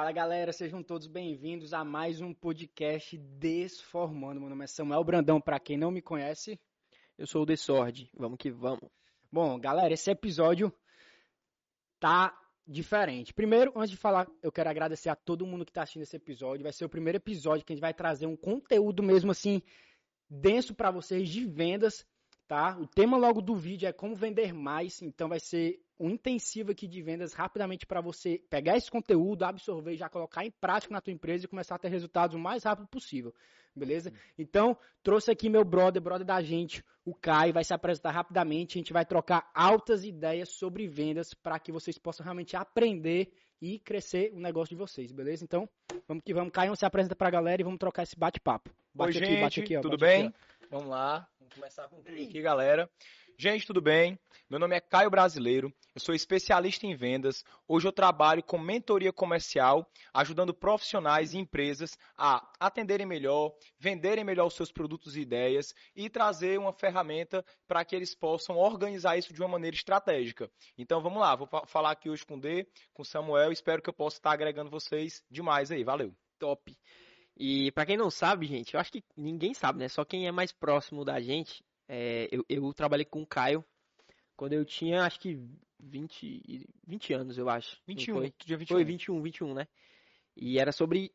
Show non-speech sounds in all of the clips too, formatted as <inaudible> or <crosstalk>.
Fala galera, sejam todos bem-vindos a mais um podcast Desformando. Meu nome é Samuel Brandão, para quem não me conhece. Eu sou o Desord, vamos que vamos. Bom, galera, esse episódio tá diferente. Primeiro, antes de falar, eu quero agradecer a todo mundo que está assistindo esse episódio. Vai ser o primeiro episódio que a gente vai trazer um conteúdo mesmo assim denso para vocês de vendas, tá? O tema logo do vídeo é como vender mais, então vai ser um intensivo aqui de vendas rapidamente para você pegar esse conteúdo, absorver, já colocar em prática na tua empresa e começar a ter resultados o mais rápido possível, beleza? Então, trouxe aqui meu brother, brother da gente, o Caio, vai se apresentar rapidamente, a gente vai trocar altas ideias sobre vendas para que vocês possam realmente aprender e crescer o negócio de vocês, beleza? Então, vamos que vamos. Caio se apresenta para a galera e vamos trocar esse bate-papo. Oi, aqui, gente, aqui, ó, tudo bem? Aqui, vamos lá, começar com aqui, galera. Gente, tudo bem? Meu nome é Caio Brasileiro, eu sou especialista em vendas. Hoje eu trabalho com mentoria comercial, ajudando profissionais e empresas a atenderem melhor, venderem melhor os seus produtos e ideias e trazer uma ferramenta para que eles possam organizar isso de uma maneira estratégica. Então vamos lá, vou falar aqui hoje com o D, com o Samuel, espero que eu possa estar agregando vocês demais aí. Valeu. Top. E para quem não sabe, gente, eu acho que ninguém sabe, né? Só quem é mais próximo da gente é, eu, eu, trabalhei com o Caio quando eu tinha, acho que 20, 20 anos, eu acho. 21, foi? Dia 21. Foi 21, 21, né? E era sobre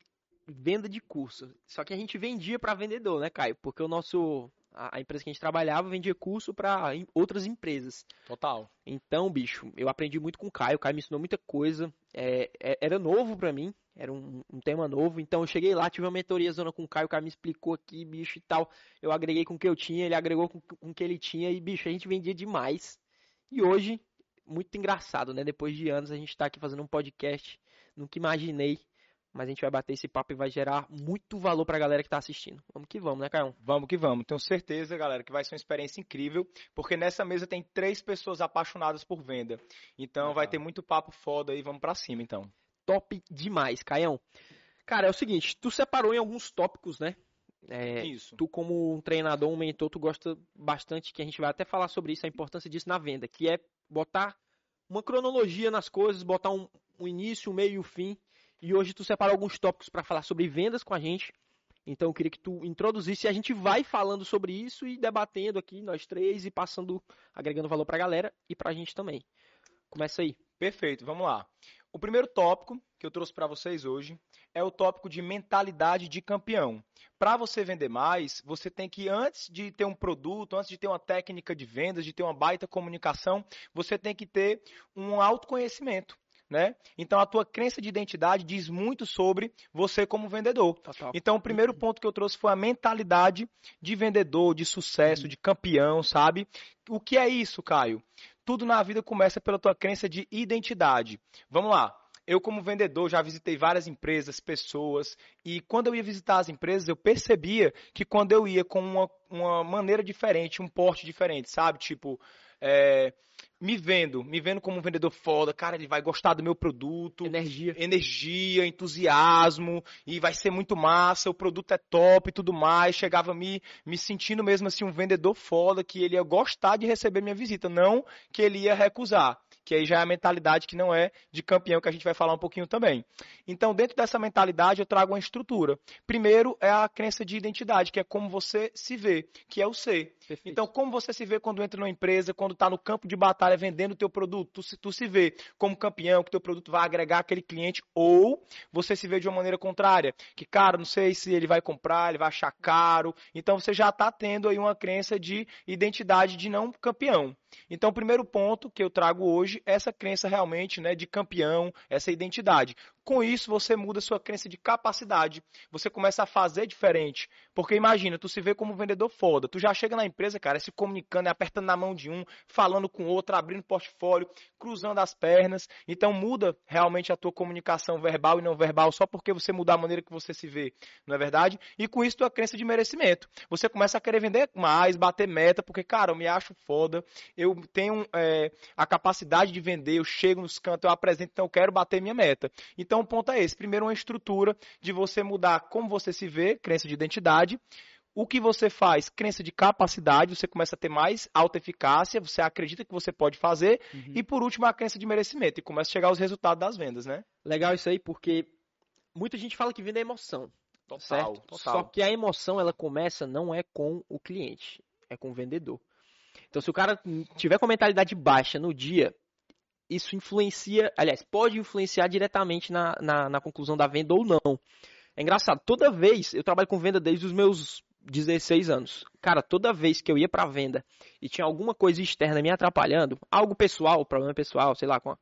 venda de curso. Só que a gente vendia para vendedor, né, Caio? Porque o nosso a, empresa que a gente trabalhava vendia curso para outras empresas. Total. Então, bicho, eu aprendi muito com o Caio. O Caio me ensinou muita coisa. É, é, era novo para mim, era um, um, tema novo. Então, eu cheguei lá, tive uma mentoria zona com o Caio. O Caio me explicou aqui, bicho e tal. Eu agreguei com o que eu tinha, ele agregou com, com o que ele tinha. E, bicho, a gente vendia demais. E hoje, muito engraçado, né? Depois de anos, a gente tá aqui fazendo um podcast. Nunca imaginei mas a gente vai bater esse papo e vai gerar muito valor para a galera que está assistindo. Vamos que vamos, né, Caio? Vamos que vamos. Tenho certeza, galera, que vai ser uma experiência incrível, porque nessa mesa tem três pessoas apaixonadas por venda. Então ah, vai ter muito papo foda aí, vamos para cima, então. Top demais, Caião. Cara, é o seguinte, tu separou em alguns tópicos, né? É, isso. Tu como um treinador, um mentor, tu gosta bastante, que a gente vai até falar sobre isso, a importância disso na venda, que é botar uma cronologia nas coisas, botar um, um início, um meio e um fim, e hoje tu separou alguns tópicos para falar sobre vendas com a gente. Então eu queria que tu introduzisse e a gente vai falando sobre isso e debatendo aqui nós três e passando, agregando valor para a galera e para a gente também. Começa aí. Perfeito, vamos lá. O primeiro tópico que eu trouxe para vocês hoje é o tópico de mentalidade de campeão. Para você vender mais, você tem que, antes de ter um produto, antes de ter uma técnica de vendas, de ter uma baita comunicação, você tem que ter um autoconhecimento né? Então a tua crença de identidade diz muito sobre você como vendedor. Total. Então o primeiro ponto que eu trouxe foi a mentalidade de vendedor, de sucesso, uhum. de campeão, sabe? O que é isso, Caio? Tudo na vida começa pela tua crença de identidade. Vamos lá. Eu, como vendedor, já visitei várias empresas, pessoas, e quando eu ia visitar as empresas, eu percebia que quando eu ia com uma, uma maneira diferente, um porte diferente, sabe? Tipo, é, me vendo, me vendo como um vendedor foda, cara, ele vai gostar do meu produto. Energia. Energia, entusiasmo, e vai ser muito massa, o produto é top e tudo mais. Chegava me, me sentindo mesmo assim um vendedor foda, que ele ia gostar de receber minha visita, não que ele ia recusar que aí já é a mentalidade que não é de campeão, que a gente vai falar um pouquinho também. Então, dentro dessa mentalidade, eu trago uma estrutura. Primeiro é a crença de identidade, que é como você se vê, que é o ser. Perfeito. Então, como você se vê quando entra numa empresa, quando está no campo de batalha vendendo o teu produto, tu se, tu se vê como campeão, que teu produto vai agregar aquele cliente, ou você se vê de uma maneira contrária, que, cara, não sei se ele vai comprar, ele vai achar caro. Então, você já está tendo aí uma crença de identidade de não campeão. Então, o primeiro ponto que eu trago hoje é essa crença realmente né, de campeão, essa identidade. Com isso, você muda sua crença de capacidade. Você começa a fazer diferente. Porque imagina, tu se vê como um vendedor foda. Tu já chega na empresa, cara, se comunicando, apertando na mão de um, falando com outro, abrindo portfólio, cruzando as pernas. Então muda realmente a tua comunicação verbal e não verbal só porque você mudar a maneira que você se vê. Não é verdade? E com isso, tua crença de merecimento. Você começa a querer vender mais, bater meta, porque, cara, eu me acho foda. Eu tenho é, a capacidade de vender, eu chego nos cantos, eu apresento, então eu quero bater minha meta. Então, então, o ponto é esse. Primeiro, uma estrutura de você mudar como você se vê, crença de identidade. O que você faz? Crença de capacidade, você começa a ter mais alta eficácia, você acredita que você pode fazer. Uhum. E por último, a crença de merecimento. E começa a chegar os resultados das vendas, né? Legal isso aí, porque muita gente fala que venda é emoção. certo? Só que a emoção ela começa não é com o cliente, é com o vendedor. Então, se o cara tiver com a mentalidade baixa no dia, isso influencia, aliás, pode influenciar diretamente na, na, na, conclusão da venda ou não. É engraçado, toda vez, eu trabalho com venda desde os meus 16 anos. Cara, toda vez que eu ia pra venda e tinha alguma coisa externa me atrapalhando, algo pessoal, problema pessoal, sei lá, com,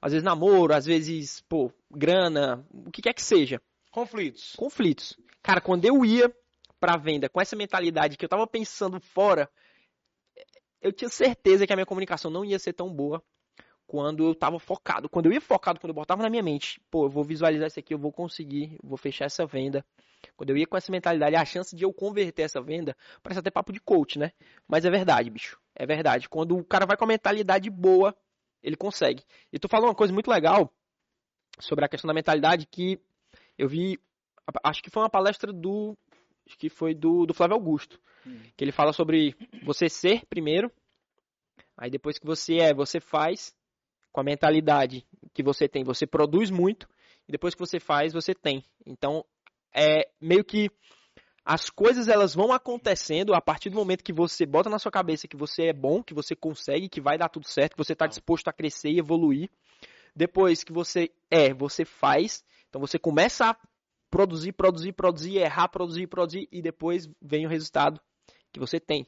às vezes namoro, às vezes, pô, grana, o que quer que seja. Conflitos. Conflitos. Cara, quando eu ia pra venda com essa mentalidade que eu tava pensando fora, eu tinha certeza que a minha comunicação não ia ser tão boa quando eu estava focado. Quando eu ia focado, quando eu botava na minha mente, pô, eu vou visualizar isso aqui, eu vou conseguir, vou fechar essa venda. Quando eu ia com essa mentalidade, a chance de eu converter essa venda, parece até papo de coach, né? Mas é verdade, bicho. É verdade. Quando o cara vai com a mentalidade boa, ele consegue. E tu falou uma coisa muito legal sobre a questão da mentalidade que eu vi, acho que foi uma palestra do, acho que foi do, do Flávio Augusto. Hum. Que ele fala sobre você ser primeiro, aí depois que você é, você faz, com a mentalidade que você tem, você produz muito, e depois que você faz, você tem. Então, é meio que as coisas elas vão acontecendo a partir do momento que você bota na sua cabeça que você é bom, que você consegue, que vai dar tudo certo, que você está disposto a crescer e evoluir. Depois que você é, você faz. Então você começa a produzir, produzir, produzir, errar, produzir, produzir e depois vem o resultado que você tem.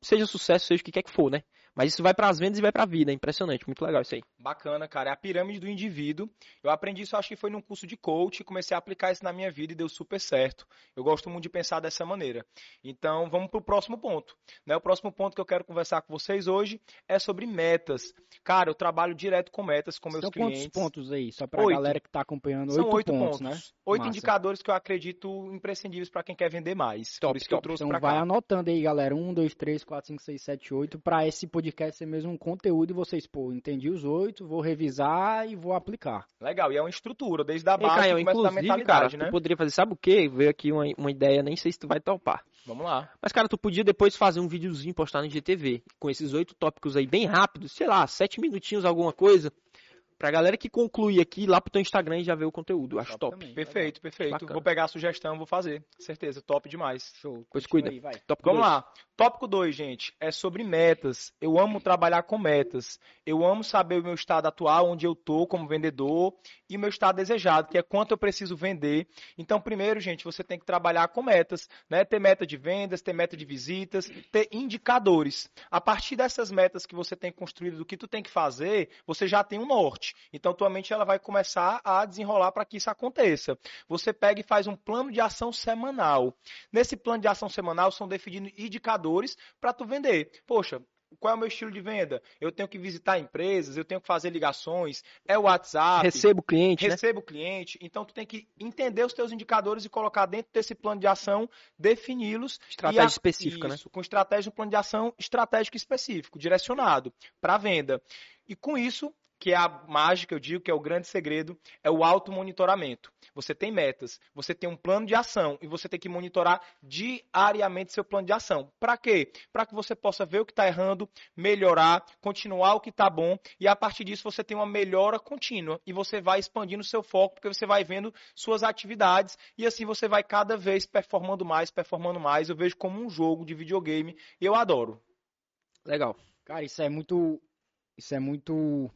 Seja sucesso, seja o que quer que for, né? Mas isso vai para as vendas e vai para a vida. É impressionante, muito legal isso aí. Bacana, cara. É a pirâmide do indivíduo. Eu aprendi isso, acho que foi num curso de coach, comecei a aplicar isso na minha vida e deu super certo. Eu gosto muito de pensar dessa maneira. Então, vamos para o próximo ponto. Né? O próximo ponto que eu quero conversar com vocês hoje é sobre metas. Cara, eu trabalho direto com metas com meus São clientes. quantos pontos aí? Só para a galera que está acompanhando. São oito, oito pontos, pontos, né? Oito Massa. indicadores que eu acredito imprescindíveis para quem quer vender mais. Top, Por isso que eu top. trouxe Então vai cá. anotando aí, galera. Um, dois, três, quatro, cinco, seis, sete, oito. Para esse podcast ser mesmo um conteúdo e vocês, pô, entendi os oito, vou revisar e vou aplicar. Legal, e é uma estrutura, desde a Ei, base Caio, que começa da inclusive, mentalidade, cara, né? tu poderia fazer, sabe o quê? Veio aqui uma, uma ideia, nem sei se tu vai topar. Vamos lá. Mas, cara, tu podia depois fazer um videozinho postar no GTV, com esses oito tópicos aí bem rápidos, sei lá, sete minutinhos, alguma coisa, pra galera que conclui aqui, ir lá pro teu Instagram e já ver o conteúdo. Acho top. também. Perfeito, perfeito. Bacana. Vou pegar a sugestão, vou fazer. Certeza, top demais. Show. Pois cuida. Aí. Tópico Vamos dois. lá. Tópico 2, gente, é sobre metas. Eu amo trabalhar com metas. Eu amo saber o meu estado atual, onde eu tô como vendedor e o meu estado desejado, que é quanto eu preciso vender. Então, primeiro, gente, você tem que trabalhar com metas, né? Ter meta de vendas, ter meta de visitas, ter indicadores. A partir dessas metas que você tem construído, do que tu tem que fazer, você já tem um norte. Então, tua mente ela vai começar a desenrolar para que isso aconteça. Você pega e faz um plano de ação semanal. Nesse plano de ação semanal são definidos indicadores para tu vender. Poxa, qual é o meu estilo de venda? Eu tenho que visitar empresas, eu tenho que fazer ligações, é o WhatsApp, Receba o cliente, né? recebo o cliente. Então tu tem que entender os teus indicadores e colocar dentro desse plano de ação, defini-los Estratégia a- específica, né? isso, Com estratégia, um plano de ação estratégico específico, direcionado para venda. E com isso, que é a mágica, eu digo que é o grande segredo, é o automonitoramento. Você tem metas, você tem um plano de ação e você tem que monitorar diariamente seu plano de ação. Para quê? Para que você possa ver o que está errando, melhorar, continuar o que está bom e a partir disso você tem uma melhora contínua e você vai expandindo seu foco porque você vai vendo suas atividades e assim você vai cada vez performando mais, performando mais. Eu vejo como um jogo de videogame e eu adoro. Legal. Cara, isso é muito. Isso é muito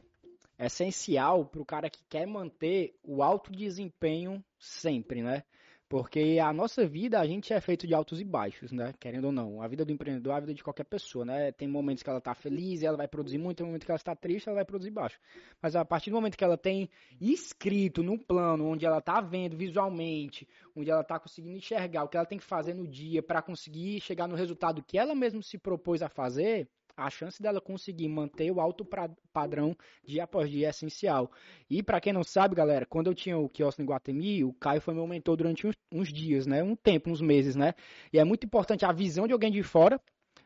essencial para o cara que quer manter o alto desempenho sempre, né? Porque a nossa vida, a gente é feito de altos e baixos, né? Querendo ou não. A vida do empreendedor é a vida de qualquer pessoa, né? Tem momentos que ela tá feliz e ela vai produzir muito, tem momentos que ela está triste ela vai produzir baixo. Mas a partir do momento que ela tem escrito num plano, onde ela tá vendo visualmente, onde ela tá conseguindo enxergar o que ela tem que fazer no dia para conseguir chegar no resultado que ela mesma se propôs a fazer, a chance dela conseguir manter o alto pra- padrão dia após dia é essencial. E para quem não sabe, galera, quando eu tinha o quiosque no Guatemi, o Caio foi meu mentor durante uns, uns dias, né? Um tempo, uns meses, né? E é muito importante a visão de alguém de fora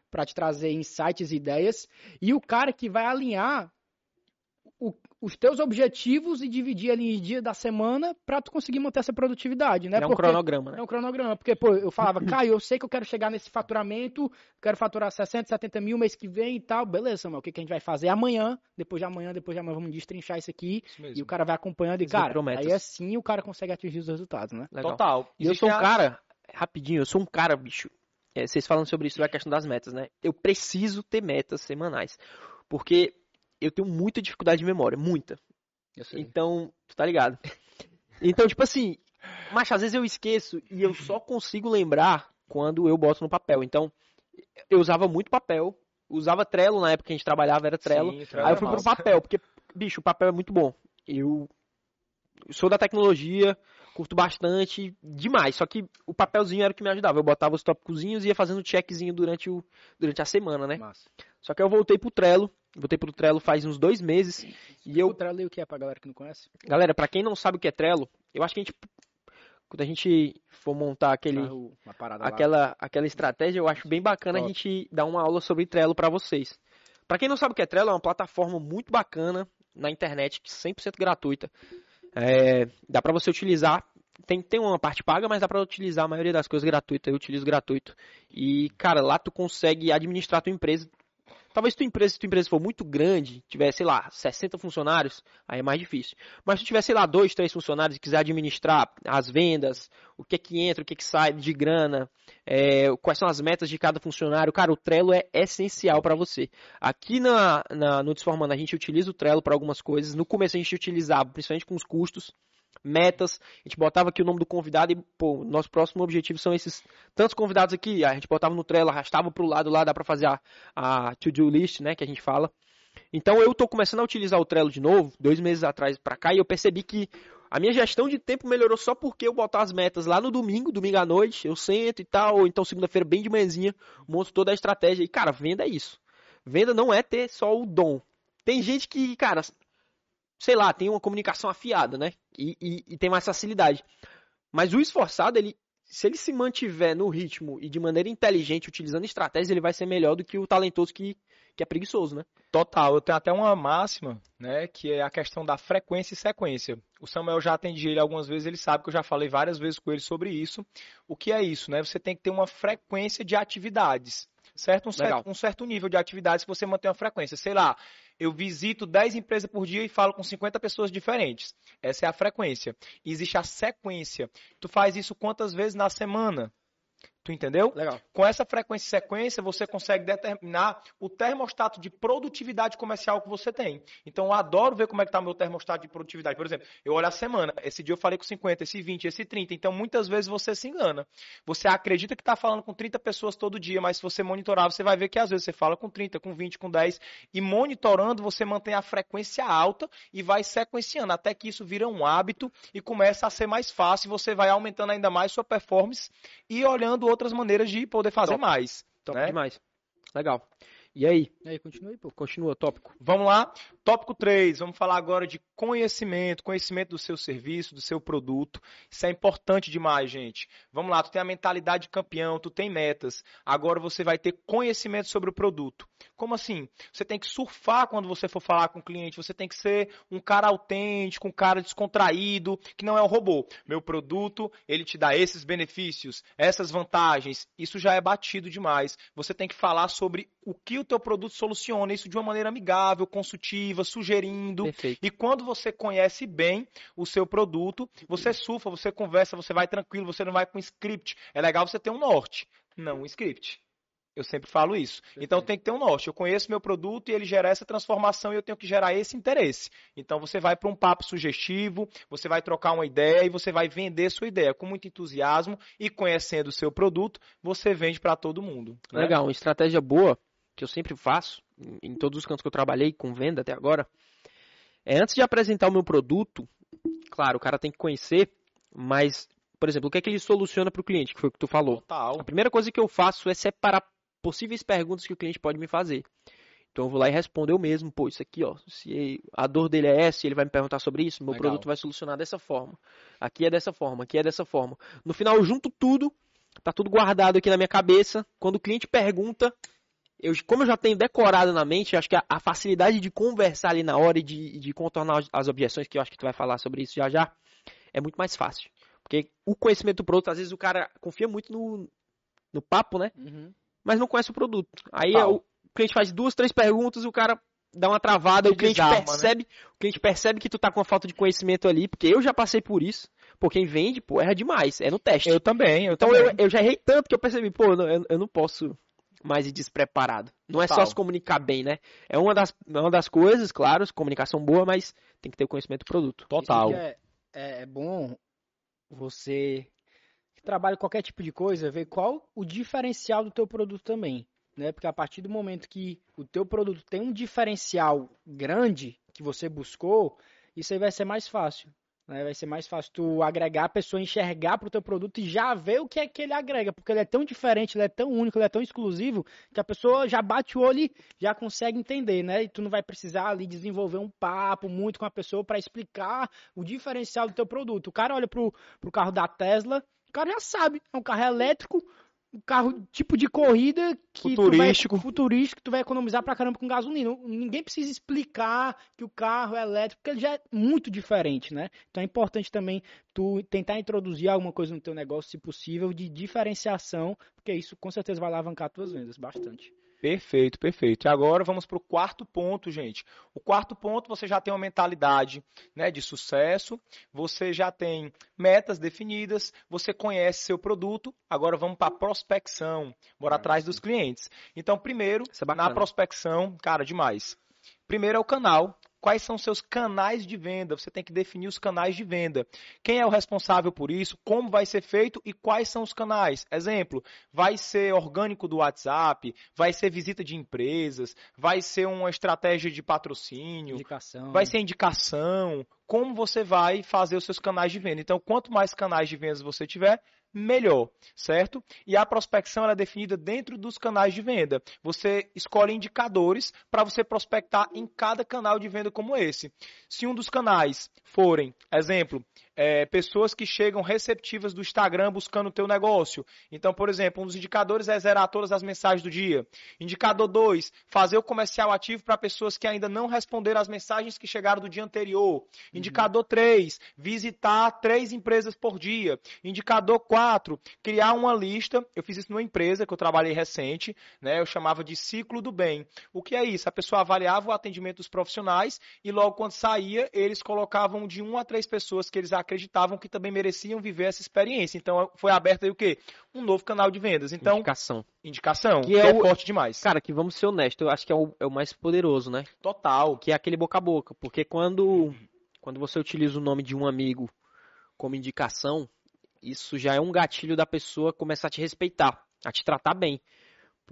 para te trazer insights e ideias e o cara que vai alinhar o- os teus objetivos e dividir ali em dia da semana pra tu conseguir manter essa produtividade, né? É um Porque- cronograma, né? É um cronograma, porque, pô, eu falava, Caio, eu sei que eu quero chegar nesse faturamento, quero faturar 60, 70 mil mês que vem e tal, beleza, Samuel, o que, que a gente vai fazer amanhã, depois de amanhã, depois de amanhã, vamos destrinchar isso aqui, Isso e o cara vai acompanhando, e cara, aí assim o cara consegue atingir os resultados, né? Legal. Total. E eu sou um a- cara, rapidinho, eu sou um cara, bicho. é, vocês falando sobre isso, a questão das metas, né? Eu preciso ter metas semanais. Porque eu tenho muita dificuldade de memória, muita. Então, tu tá ligado? <laughs> Então, tipo assim, mas às vezes eu esqueço e eu só consigo lembrar quando eu boto no papel. Então, eu usava muito papel, usava Trello na época que a gente trabalhava, era Trello. Sim, Trello Aí eu é fui pro papel, porque, bicho, o papel é muito bom. Eu sou da tecnologia, curto bastante, demais. Só que o papelzinho era o que me ajudava. Eu botava os tópicozinhos e ia fazendo checkzinho durante, o, durante a semana, né? Massa. Só que eu voltei pro Trello. Voltei pro Trello faz uns dois meses. E eu O Trello aí o que é pra galera que não conhece? Galera, pra quem não sabe o que é Trello, eu acho que a gente quando a gente for montar aquele Ah, lá. aquela aquela estratégia, eu acho bem bacana a Top. gente dar uma aula sobre Trello pra vocês. Pra quem não sabe o que é Trello, é uma plataforma muito bacana na internet, que 100% gratuita. É, dá pra você utilizar tem, tem uma parte paga, mas dá pra utilizar a maioria das coisas gratuitas. Eu utilizo gratuito. E, cara, lá tu consegue administrar tua empresa. Talvez tua empresa, se tua empresa for muito grande, tiver, sei lá, 60 funcionários, aí é mais difícil. Mas se tu tiver, sei lá, dois, três funcionários e quiser administrar as vendas, o que é que entra, o que é que sai de grana, é, quais são as metas de cada funcionário, cara, o Trello é essencial para você. Aqui na, na, no Desformando a gente utiliza o Trello para algumas coisas. No começo a gente utilizava, principalmente com os custos, metas, a gente botava aqui o nome do convidado e, pô, nosso próximo objetivo são esses tantos convidados aqui, a gente botava no Trello, arrastava pro lado lá, dá para fazer a, a to-do list, né, que a gente fala. Então eu tô começando a utilizar o Trello de novo, dois meses atrás para cá, e eu percebi que a minha gestão de tempo melhorou só porque eu botar as metas lá no domingo, domingo à noite, eu sento e tal, ou então segunda-feira bem de manhãzinha, monto toda a estratégia. E, cara, venda é isso. Venda não é ter só o dom. Tem gente que, cara, sei lá, tem uma comunicação afiada, né? E, e, e tem mais facilidade. Mas o esforçado, ele, se ele se mantiver no ritmo e de maneira inteligente, utilizando estratégias, ele vai ser melhor do que o talentoso que, que é preguiçoso, né? Total, eu tenho até uma máxima, né, que é a questão da frequência e sequência. O Samuel já atendi ele algumas vezes, ele sabe que eu já falei várias vezes com ele sobre isso. O que é isso, né? Você tem que ter uma frequência de atividades, certo? Um, certo, um certo nível de atividades que você mantém uma frequência. Sei lá, eu visito 10 empresas por dia e falo com 50 pessoas diferentes. Essa é a frequência. E existe a sequência. Tu faz isso quantas vezes na semana? Tu entendeu? Legal. Com essa frequência e sequência, você consegue determinar o termostato de produtividade comercial que você tem. Então, eu adoro ver como é que está o meu termostato de produtividade. Por exemplo, eu olho a semana, esse dia eu falei com 50, esse 20, esse 30. Então, muitas vezes você se engana. Você acredita que está falando com 30 pessoas todo dia, mas se você monitorar, você vai ver que às vezes você fala com 30, com 20, com 10. E monitorando, você mantém a frequência alta e vai sequenciando, até que isso vira um hábito e começa a ser mais fácil. Você vai aumentando ainda mais sua performance e olhando outras maneiras de poder fazer Top. mais. Top né? demais. Legal. E aí? E aí, continua aí, pô. Continua, tópico. Vamos lá. Tópico 3, vamos falar agora de conhecimento, conhecimento do seu serviço, do seu produto. Isso é importante demais, gente. Vamos lá, tu tem a mentalidade de campeão, tu tem metas. Agora você vai ter conhecimento sobre o produto. Como assim? Você tem que surfar quando você for falar com o cliente, você tem que ser um cara autêntico, um cara descontraído, que não é um robô. Meu produto, ele te dá esses benefícios, essas vantagens. Isso já é batido demais. Você tem que falar sobre o que o teu produto soluciona, isso de uma maneira amigável, consultiva, sugerindo. Perfeito. E quando você conhece bem o seu produto, você surfa, você conversa, você vai tranquilo, você não vai com script. É legal você ter um norte, não um script. Eu sempre falo isso. Então tem que ter um norte. Eu conheço meu produto e ele gera essa transformação e eu tenho que gerar esse interesse. Então você vai para um papo sugestivo, você vai trocar uma ideia e você vai vender sua ideia com muito entusiasmo e conhecendo o seu produto, você vende para todo mundo. né? Legal, uma estratégia boa que eu sempre faço em- todos os cantos que eu trabalhei com venda até agora é antes de apresentar o meu produto, claro, o cara tem que conhecer, mas, por exemplo, o que é que ele soluciona para o cliente, que foi o que tu falou. Total. A primeira coisa que eu faço é separar possíveis perguntas que o cliente pode me fazer. Então eu vou lá e respondo eu mesmo, pô, isso aqui, ó, se a dor dele é essa, ele vai me perguntar sobre isso, meu Legal. produto vai solucionar dessa forma. Aqui é dessa forma, aqui é dessa forma. No final eu junto tudo, tá tudo guardado aqui na minha cabeça. Quando o cliente pergunta, eu, como eu já tenho decorado na mente, acho que a, a facilidade de conversar ali na hora e de, de contornar as, objeções, que eu acho que tu vai falar sobre isso já já, é muito mais fácil. Porque o conhecimento do produto, às vezes o cara confia muito no, no papo, né? Uhum. Mas não conhece o produto. Aí o cliente faz duas, três perguntas e o cara dá uma travada, o cliente desarma, né? percebe, o cliente percebe que tu tá com uma falta de conhecimento ali, porque eu já passei por isso. Pô, quem vende, pô, erra demais, é no teste. Eu também, eu então também. eu, eu já errei tanto que eu percebi, pô, eu- eu não posso mais despreparado. Não é só Total. se comunicar bem, né? É uma das, é uma das coisas, claro, comunicação boa, mas tem que ter o conhecimento do produto. Total. É, é, é bom você que trabalha qualquer tipo de coisa ver qual o diferencial do teu produto também, né? Porque a partir do momento que o teu produto tem um diferencial grande que você buscou, isso aí vai ser mais fácil. Né? Vai ser mais fácil tu agregar a pessoa, enxergar pro teu produto e já ver o que é que ele agrega, porque ele é tão diferente, ele é tão único, ele é tão exclusivo, que a pessoa já bate o olho e já consegue entender, né? E tu não vai precisar ali desenvolver um papo muito com a pessoa para explicar o diferencial do teu produto. O cara olha pro, pro carro da Tesla, o cara já sabe, é um carro elétrico, um carro tipo de corrida que Futurístico. Tu vai, futurístico, tu vai economizar pra caramba com gasolina. Ninguém precisa explicar que o carro é elétrico, porque ele já é muito diferente, né? Então é importante também tu tentar introduzir alguma coisa no teu negócio, se possível, de diferenciação, porque isso com certeza vai alavancar tuas vendas bastante. Perfeito, perfeito. E agora vamos para o quarto ponto, gente. O quarto ponto, você já tem uma mentalidade né, de sucesso, você já tem metas definidas, você conhece seu produto. Agora vamos para a prospecção, bora atrás dos clientes. Então, primeiro, é na prospecção, cara, demais. Primeiro é o canal. Quais são seus canais de venda? Você tem que definir os canais de venda. Quem é o responsável por isso? Como vai ser feito e quais são os canais? Exemplo, vai ser orgânico do WhatsApp, vai ser visita de empresas, vai ser uma estratégia de patrocínio, Indicação. vai ser indicação. Como você vai fazer os seus canais de venda? Então, quanto mais canais de vendas você tiver, melhor, certo? E a prospecção é definida dentro dos canais de venda. Você escolhe indicadores para você prospectar em cada canal de venda como esse. Se um dos canais forem, exemplo, é, pessoas que chegam receptivas do Instagram buscando o teu negócio. Então, por exemplo, um dos indicadores é zerar todas as mensagens do dia. Indicador 2, fazer o comercial ativo para pessoas que ainda não responderam as mensagens que chegaram do dia anterior. Indicador 3, visitar três empresas por dia. Indicador 4, criar uma lista. Eu fiz isso numa empresa que eu trabalhei recente, né? Eu chamava de ciclo do bem. O que é isso? A pessoa avaliava o atendimento dos profissionais e logo quando saía, eles colocavam de um a três pessoas que eles acreditavam que também mereciam viver essa experiência. Então foi aberto aí o quê? Um novo canal de vendas. Então, Indicação. indicação, Que que é é, o- forte demais. Cara, que vamos ser honestos, eu acho que é o, é o mais poderoso, né? Total. que é aquele boca a boca, porque quando quando você utiliza o nome de um amigo como indicação, isso já é um gatilho da pessoa começar a te respeitar, a te tratar bem.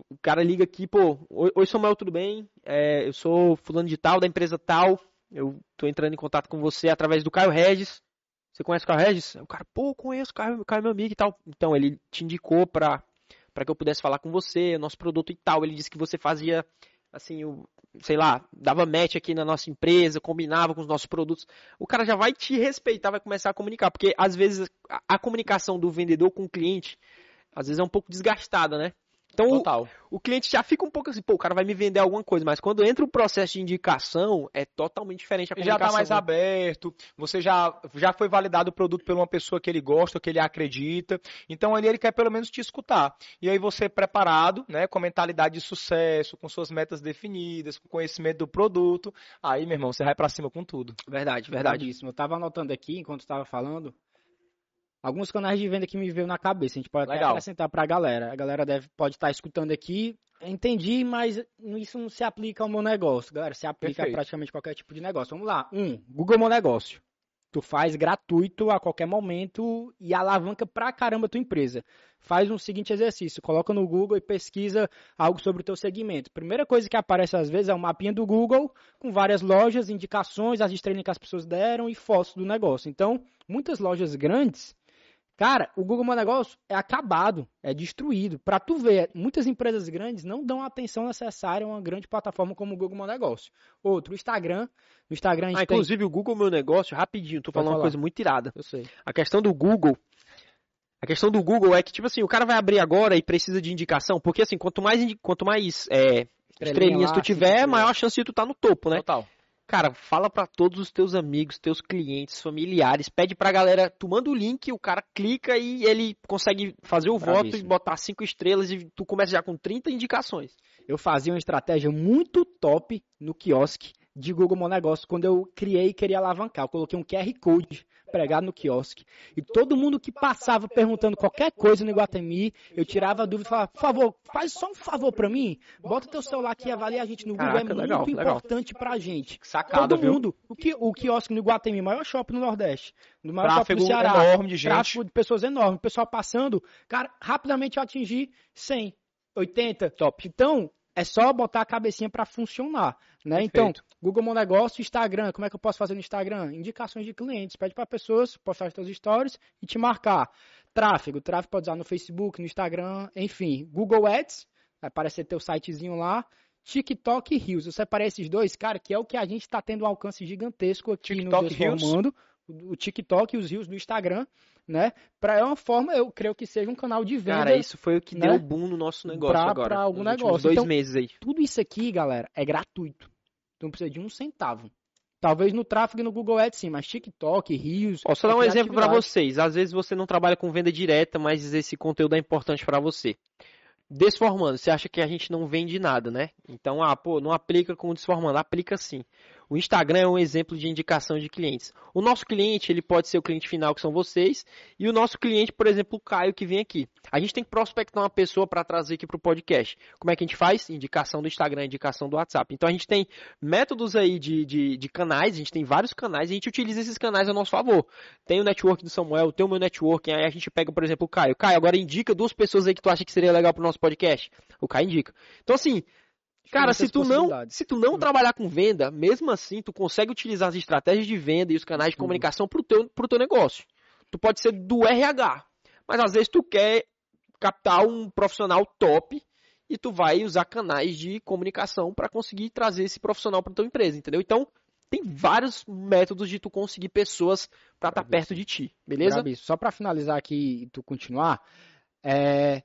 O cara liga aqui, pô, oi, oi Samuel, tudo bem? É, eu sou fulano de tal, da empresa tal, eu tô entrando em contato com você através do Caio Regis. Você conhece o Caio Regis? O cara, pô, conheço o o Caio é meu amigo e tal. Então, ele te indicou pra, pra que eu pudesse falar com você, nosso produto e tal. Ele disse que você fazia, assim, o, sei lá, dava match aqui na nossa empresa, combinava com os nossos produtos, o cara já vai te respeitar, vai começar a comunicar, porque às vezes a, a comunicação do vendedor com o cliente, às vezes é um pouco desgastada, né? Então o, Total. o cliente já fica um pouco assim, pô, o cara vai me vender alguma coisa, mas quando entra o processo de indicação, é totalmente diferente a Ele já comunicação. está mais né? aberto, você já, já foi validado o produto por uma pessoa que ele gosta, que ele acredita. Então ali ele quer pelo menos te escutar. E aí você preparado, né, com mentalidade de sucesso, com suas metas definidas, com conhecimento do produto, aí, meu irmão, você vai pra cima com tudo. Verdade, verdade. Verdadíssimo. Eu tava anotando aqui, enquanto estava falando, alguns canais de venda que me veio na cabeça. A gente pode até Legal. acrescentar pra galera. A galera deve, pode estar escutando aqui. Entendi, mas isso não se aplica ao meu negócio. Galera, se aplica Perfeito. a praticamente qualquer tipo de negócio. Vamos lá. Um, Google Meu Negócio. Tu faz gratuito a qualquer momento e alavanca pra caramba a tua empresa. Faz um seguinte exercício, coloca no Google e pesquisa algo sobre o teu segmento. Primeira coisa que aparece às vezes é um mapinha do Google com várias lojas, indicações, as estrelas que as pessoas deram e fotos do negócio. Então, muitas lojas grandes, cara, o Google Meu Negócio é acabado, é destruído. Pra tu ver, muitas empresas grandes não dão a atenção necessária a uma grande plataforma como o Google Meu Negócio. Outro, o Instagram. No Instagram Ah, tem... inclusive o Google Meu Negócio, rapidinho, tô Pode falando uma falar. coisa muito irada. Eu sei. A questão do Google, A questão do Google é que, tipo assim, o cara vai abrir agora e precisa de indicação, porque assim, quanto mais, quanto mais é, estrelinhas lá, tu tiver, maior a chance de tu estar no topo, né? Total. Cara, fala pra todos os teus amigos, teus clientes, familiares, pede pra galera, tu manda o link, o cara clica e ele consegue fazer o voto e Bravíssimo. botar cinco estrelas e tu começa já com 30 indicações. Eu fazia uma estratégia muito top no quiosque de Google Meu Negócio quando eu criei e queria alavancar. Eu coloquei um QR Code pregado no quiosque. E todo mundo que passava perguntando qualquer coisa no Iguatemi, eu tirava a dúvida e falava, por favor, faz só um favor pra mim. Bota teu celular aqui e avalia a gente no Google. Caraca, é muito legal, legal. importante pra gente. Sacada, Todo viu? mundo. O, que, o quiosque no Iguatemi, maior shopping no Nordeste. No maior Tráfego shopping do Ceará. enorme de gente. Tráfego de pessoas enorme. O pessoal passando, cara, rapidamente eu atingi 100, 80. Top. Então, é só botar a cabecinha para funcionar, né? Então, Perfeito. Google Meu Negócio, Instagram, como é que eu posso fazer no Instagram? Indicações de clientes, pede para pessoas postar seus stories e te marcar. Tráfego, tráfego pode usar no Facebook, no Instagram, enfim. Google Ads, vai aparecer teu sitezinho lá. TikTok e Reels, eu separei esses dois, cara, que é o que a gente está tendo um alcance gigantesco aqui TikTok no e Reels? O TikTok e os Reels do Instagram, né? Pra, é uma forma, eu creio que seja um canal de venda Cara, isso foi o que né? deu boom no nosso negócio Pra- agora. pra algum negócio. dois Então- meses aí. tudo isso aqui, galera, é gratuito. Tu não precisa de um centavo. Talvez no tráfego e no Google Ads sim, mas TikTok, Rios. Ó, só dar um exemplo para vocês. Às vezes você não trabalha com venda direta, mas esse conteúdo é importante para você. Desformando, você acha que a gente não vende nada, né? Então, ah, pô, não aplica com desformando, aplica sim. O Instagram é um exemplo de indicação de clientes. O nosso cliente, ele pode ser o cliente final, que são vocês, e o nosso cliente, por exemplo, o Caio, que vem aqui. A gente tem que prospectar uma pessoa para trazer aqui para o podcast. Como é que a gente faz? Indicação do Instagram, indicação do WhatsApp. Então, a gente tem métodos aí de, de, de canais, a gente tem vários canais, e a gente utiliza esses canais a nosso favor. Tem o network do Samuel, tem o meu network, aí a gente pega, por exemplo, o Caio. Caio, agora indica duas pessoas aí que tu acha que seria legal pro nosso podcast. O Caio indica. Então, assim, cara, muitas se tu não, se tu não trabalhar com venda, mesmo assim, tu consegue utilizar as estratégias de venda e os canais de comunicação pro teu, pro teu negócio. Tu pode ser do RH, mas às vezes tu quer captar um profissional top e tu vai usar canais de comunicação para conseguir trazer esse profissional para tua empresa, entendeu? Então, tem vários métodos de tu conseguir pessoas para estar Bravíssimo. perto de ti, beleza? Bravíssimo. Só pra finalizar aqui e tu continuar, é...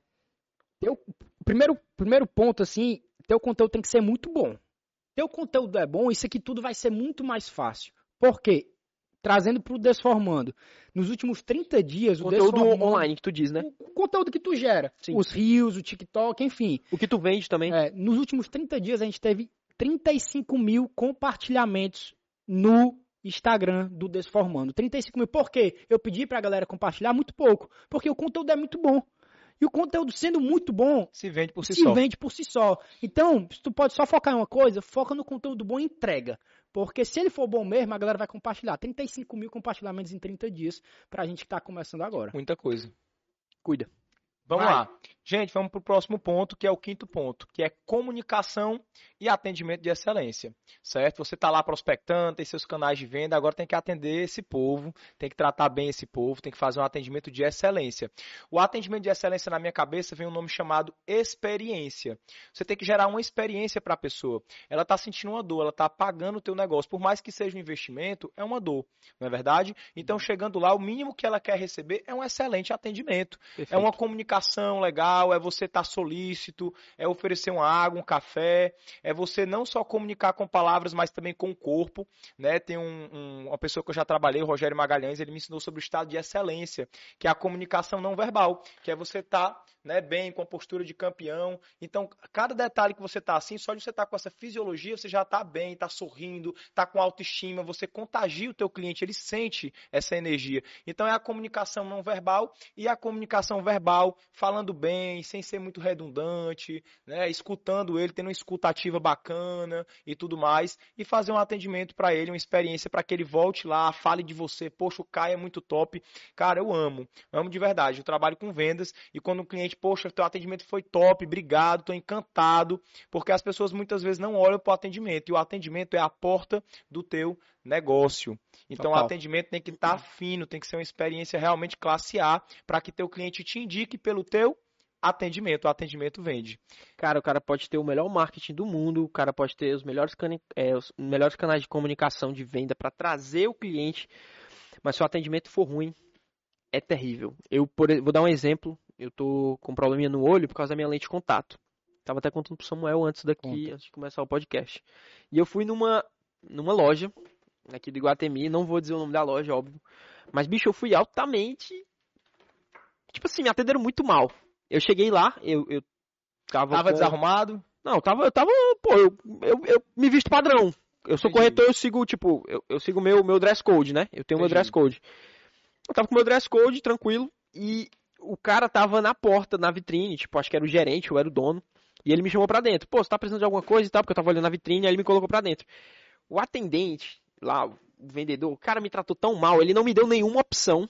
teu... primeiro, primeiro ponto, assim, teu conteúdo tem que ser muito bom. Teu conteúdo é bom, isso aqui tudo vai ser muito mais fácil. Por quê? Trazendo pro Desformando. Nos últimos 30 dias, o Conteúdo online que tu diz, né? O conteúdo que tu gera. Sim. Os rios, o TikTok, enfim. O que tu vende também. É, nos últimos 30 dias a gente teve 35 mil compartilhamentos no Instagram do Desformando. 35 mil. Por quê? Eu pedi pra galera compartilhar muito pouco. Porque o conteúdo é muito bom. E o conteúdo sendo muito bom, Se vende por si se só. vende por si só. Então, se tu pode só focar em uma coisa, foca no conteúdo bom e entrega. Porque se ele for bom mesmo, a galera vai compartilhar. 35 mil compartilhamentos em 30 dias pra gente que tá começando agora. Muita coisa. Cuida. Vamos Vai. lá. Gente, vamos para o próximo ponto, que é o quinto ponto, que é comunicação e atendimento de excelência, certo? Você está lá prospectando, tem seus canais de venda, agora tem que atender esse povo, tem que tratar bem esse povo, tem que fazer um atendimento de excelência. O atendimento de excelência na minha cabeça vem um nome chamado experiência. Você tem que gerar uma experiência para a pessoa. Ela está sentindo uma dor, ela está pagando o teu negócio, por mais que seja um investimento, é uma dor, não é verdade? Então, chegando lá, o mínimo que ela quer receber é um excelente atendimento. É uma comunicação legal, é você estar solícito, é oferecer uma água, um café, é você não só comunicar com palavras, mas também com o corpo, né? Tem um- um- uma pessoa que eu já trabalhei, o Rogério Magalhães, ele me ensinou sobre o estado de excelência, que é a comunicação não verbal, que é você estar né, bem, com a postura de campeão. Então, cada detalhe que você tá assim, só de você estar com essa fisiologia, você já tá bem, tá sorrindo, tá com autoestima, você contagia o teu cliente, ele sente essa energia. Então é a comunicação não verbal e a comunicação verbal, falando bem, sem ser muito redundante, né, escutando ele, tendo uma escutativa bacana e tudo mais, e fazer um atendimento para ele, uma experiência para que ele volte lá, fale de você, poxa, o Caio é muito top. Cara, eu amo, amo de verdade. Eu trabalho com vendas e quando o cliente, poxa, teu atendimento foi top, obrigado, tô encantado, porque as pessoas muitas vezes não olham para o atendimento e o atendimento é a porta do teu negócio. Então Total. o atendimento tem que estar fino, tem que ser uma experiência realmente classe A para que teu cliente te indique pelo teu atendimento. O atendimento vende. Cara, o cara pode ter o melhor marketing do mundo, o cara pode ter os melhores, é, os melhores canais de comunicação de venda para trazer o cliente, mas se o atendimento for ruim, é terrível. Eu por, vou dar um exemplo. Eu tô com um probleminha no olho por causa da minha lente de contato. Tava até contando pro Samuel antes daqui, Conta. antes de começar o podcast. E eu fui numa, numa loja aqui do Iguatemi, não vou dizer o nome da loja, óbvio. Mas, bicho, eu fui altamente. Tipo assim, me atenderam muito mal. Eu cheguei lá, eu, eu tava. Tava com- desarrumado? Não, tava. Eu tava. Pô, eu, eu, eu me visto padrão. Eu sou Entendi. corretor, eu sigo, tipo, eu, eu sigo meu, meu dress code, né? Eu tenho meu Entendi. dress code. Eu tava com meu dress code, tranquilo, e o cara tava na porta, na vitrine, tipo, acho que era o gerente, ou era o dono, e ele me chamou pra dentro. Pô, você tá precisando de alguma coisa e tal, porque eu tava olhando na vitrine, aí ele me colocou pra dentro. O atendente, lá, o vendedor, o cara me tratou tão mal, ele não me deu nenhuma opção,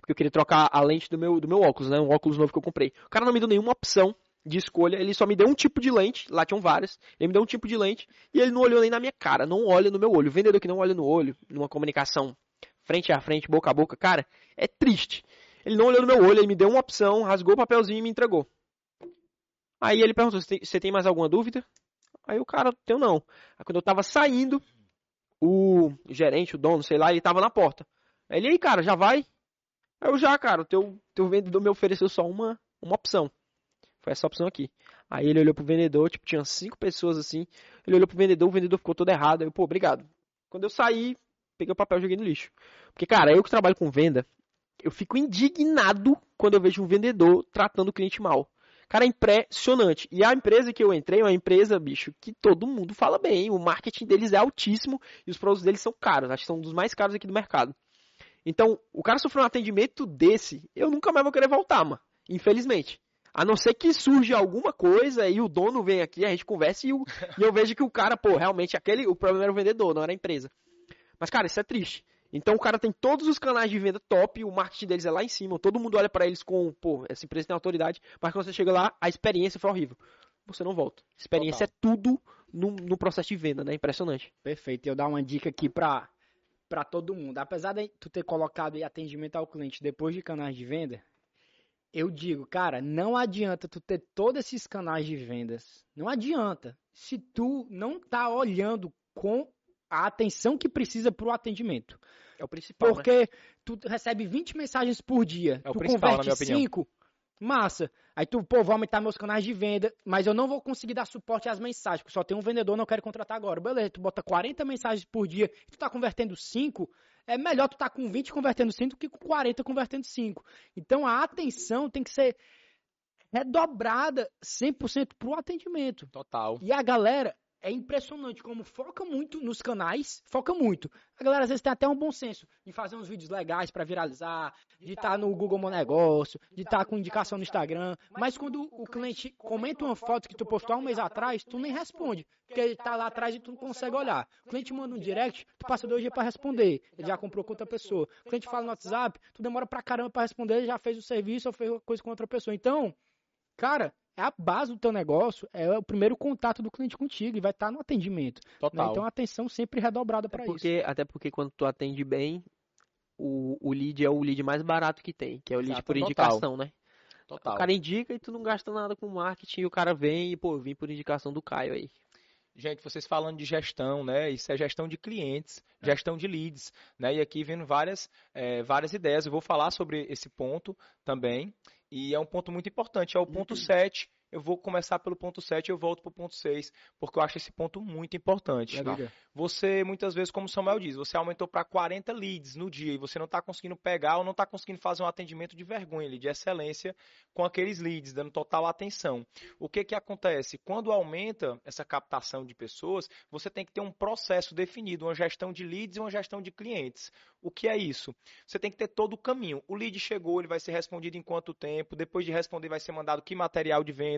porque eu queria trocar a lente do meu, do meu óculos, né? Um óculos novo que eu comprei. O cara não me deu nenhuma opção de escolha, ele só me deu um tipo de lente, lá tinham várias, ele me deu um tipo de lente, e ele não olhou nem na minha cara, não olha no meu olho. O vendedor que não olha no olho, numa comunicação frente a frente, boca a boca, cara, é triste. Ele não olhou no meu olho, ele me deu uma opção, rasgou o papelzinho e me entregou. Aí ele perguntou, "Você tem- mais alguma dúvida? Aí o cara, tenho não. Aí quando eu tava saindo, o gerente, o dono, sei lá, ele tava na porta. Aí ele, aí cara, já vai? Aí eu já, cara, o teu, teu vendedor me ofereceu só uma, uma opção. Foi essa opção aqui. Aí ele olhou pro vendedor, tipo, tinha cinco pessoas assim. Ele olhou pro vendedor, o vendedor ficou todo errado. Aí eu, pô, obrigado. Quando eu saí, peguei o papel e joguei no lixo. Porque, cara, eu que trabalho com venda, eu fico indignado quando eu vejo um vendedor tratando o cliente mal. Cara, é impressionante. E a empresa que eu entrei é uma empresa, bicho, que todo mundo fala bem. O marketing deles é altíssimo e os produtos deles são caros. Acho que são um dos mais caros aqui do mercado. Então, o cara sofreu um atendimento desse, eu nunca mais vou querer voltar, mano. Infelizmente. A não ser que surja alguma coisa e o dono vem aqui, a gente conversa e, o- <laughs> e eu vejo que o cara, pô, realmente aquele, o problema era o vendedor, não era a empresa. Mas, cara, isso é triste. Então o cara tem todos os canais de venda top, o marketing deles é lá em cima, todo mundo olha pra eles com, pô, essa empresa tem autoridade, mas quando você chega lá, a experiência foi horrível. Você não volta. Experiência é tudo no, no processo de venda, né? Impressionante. Perfeito. Eu dar uma dica aqui pra, pra todo mundo. Apesar de tu ter colocado atendimento ao cliente depois de canais de venda, eu digo, cara, não adianta tu ter todos esses canais de vendas. Não adianta. Se tu não tá olhando com a atenção que precisa pro atendimento. É o principal, né? Porque tu recebe 20 mensagens por dia. É o tu converte minha opinião. 5, massa. Aí tu, pô, vou aumentar meus canais de venda, mas eu não vou conseguir dar suporte às mensagens, porque só tem um vendedor, não quero contratar agora. Beleza, tu bota 40 mensagens por dia e tu tá convertendo 5, é melhor tu tá com 20 convertendo 5 do que com 40 convertendo 5. Então a atenção tem que ser redobrada 100% pro atendimento. Total. E a galera é impressionante como foca muito nos canais, foca muito. A galera às vezes tem até um bom senso de fazer uns vídeos legais pra viralizar, de estar no Google Meu Negócio, de estar com indicação no Instagram, mas quando o cliente comenta uma foto que tu postou há um mês atrás, tu nem responde, porque ele tá lá atrás e tu não consegue olhar. O cliente manda um direct, tu passa dois dias pra responder, ele já comprou com outra pessoa. O cliente fala no WhatsApp, tu demora pra caramba pra responder, ele já fez o serviço ou fez coisa com outra pessoa. Então, Cara, é a base do teu negócio, é o primeiro contato do cliente contigo e vai estar no atendimento. né? Total. Então, atenção sempre redobrada Até para isso. porque, até porque quando tu atende bem, o, o lead é o lead mais barato que tem, que é o lead Exato, por total. indicação, né? Total. O cara indica e tu não gasta nada com marketing e o cara vem e, pô, eu vim por indicação do Caio aí. Gente, vocês falando de gestão, né? Isso é gestão de clientes, gestão de leads, né? E aqui vendo várias, eh, várias ideias. Eu vou falar sobre esse ponto também. E é um ponto muito importante. É o ponto 7. Eu vou começar pelo ponto 7 e eu volto pro ponto 6, porque eu acho esse ponto muito importante. Você, muitas vezes, como o Samuel diz, você aumentou para 40 leads no dia e você não está conseguindo pegar ou não está conseguindo fazer um atendimento de vergonha, de excelência com aqueles leads, dando total atenção. O que que acontece? Quando aumenta essa captação de pessoas, você tem que ter um processo definido, uma gestão de leads e uma gestão de clientes. O que é isso? Você tem que ter todo o caminho. O lead chegou, ele vai ser respondido em quanto tempo? Depois de responder, vai ser mandado que material de venda?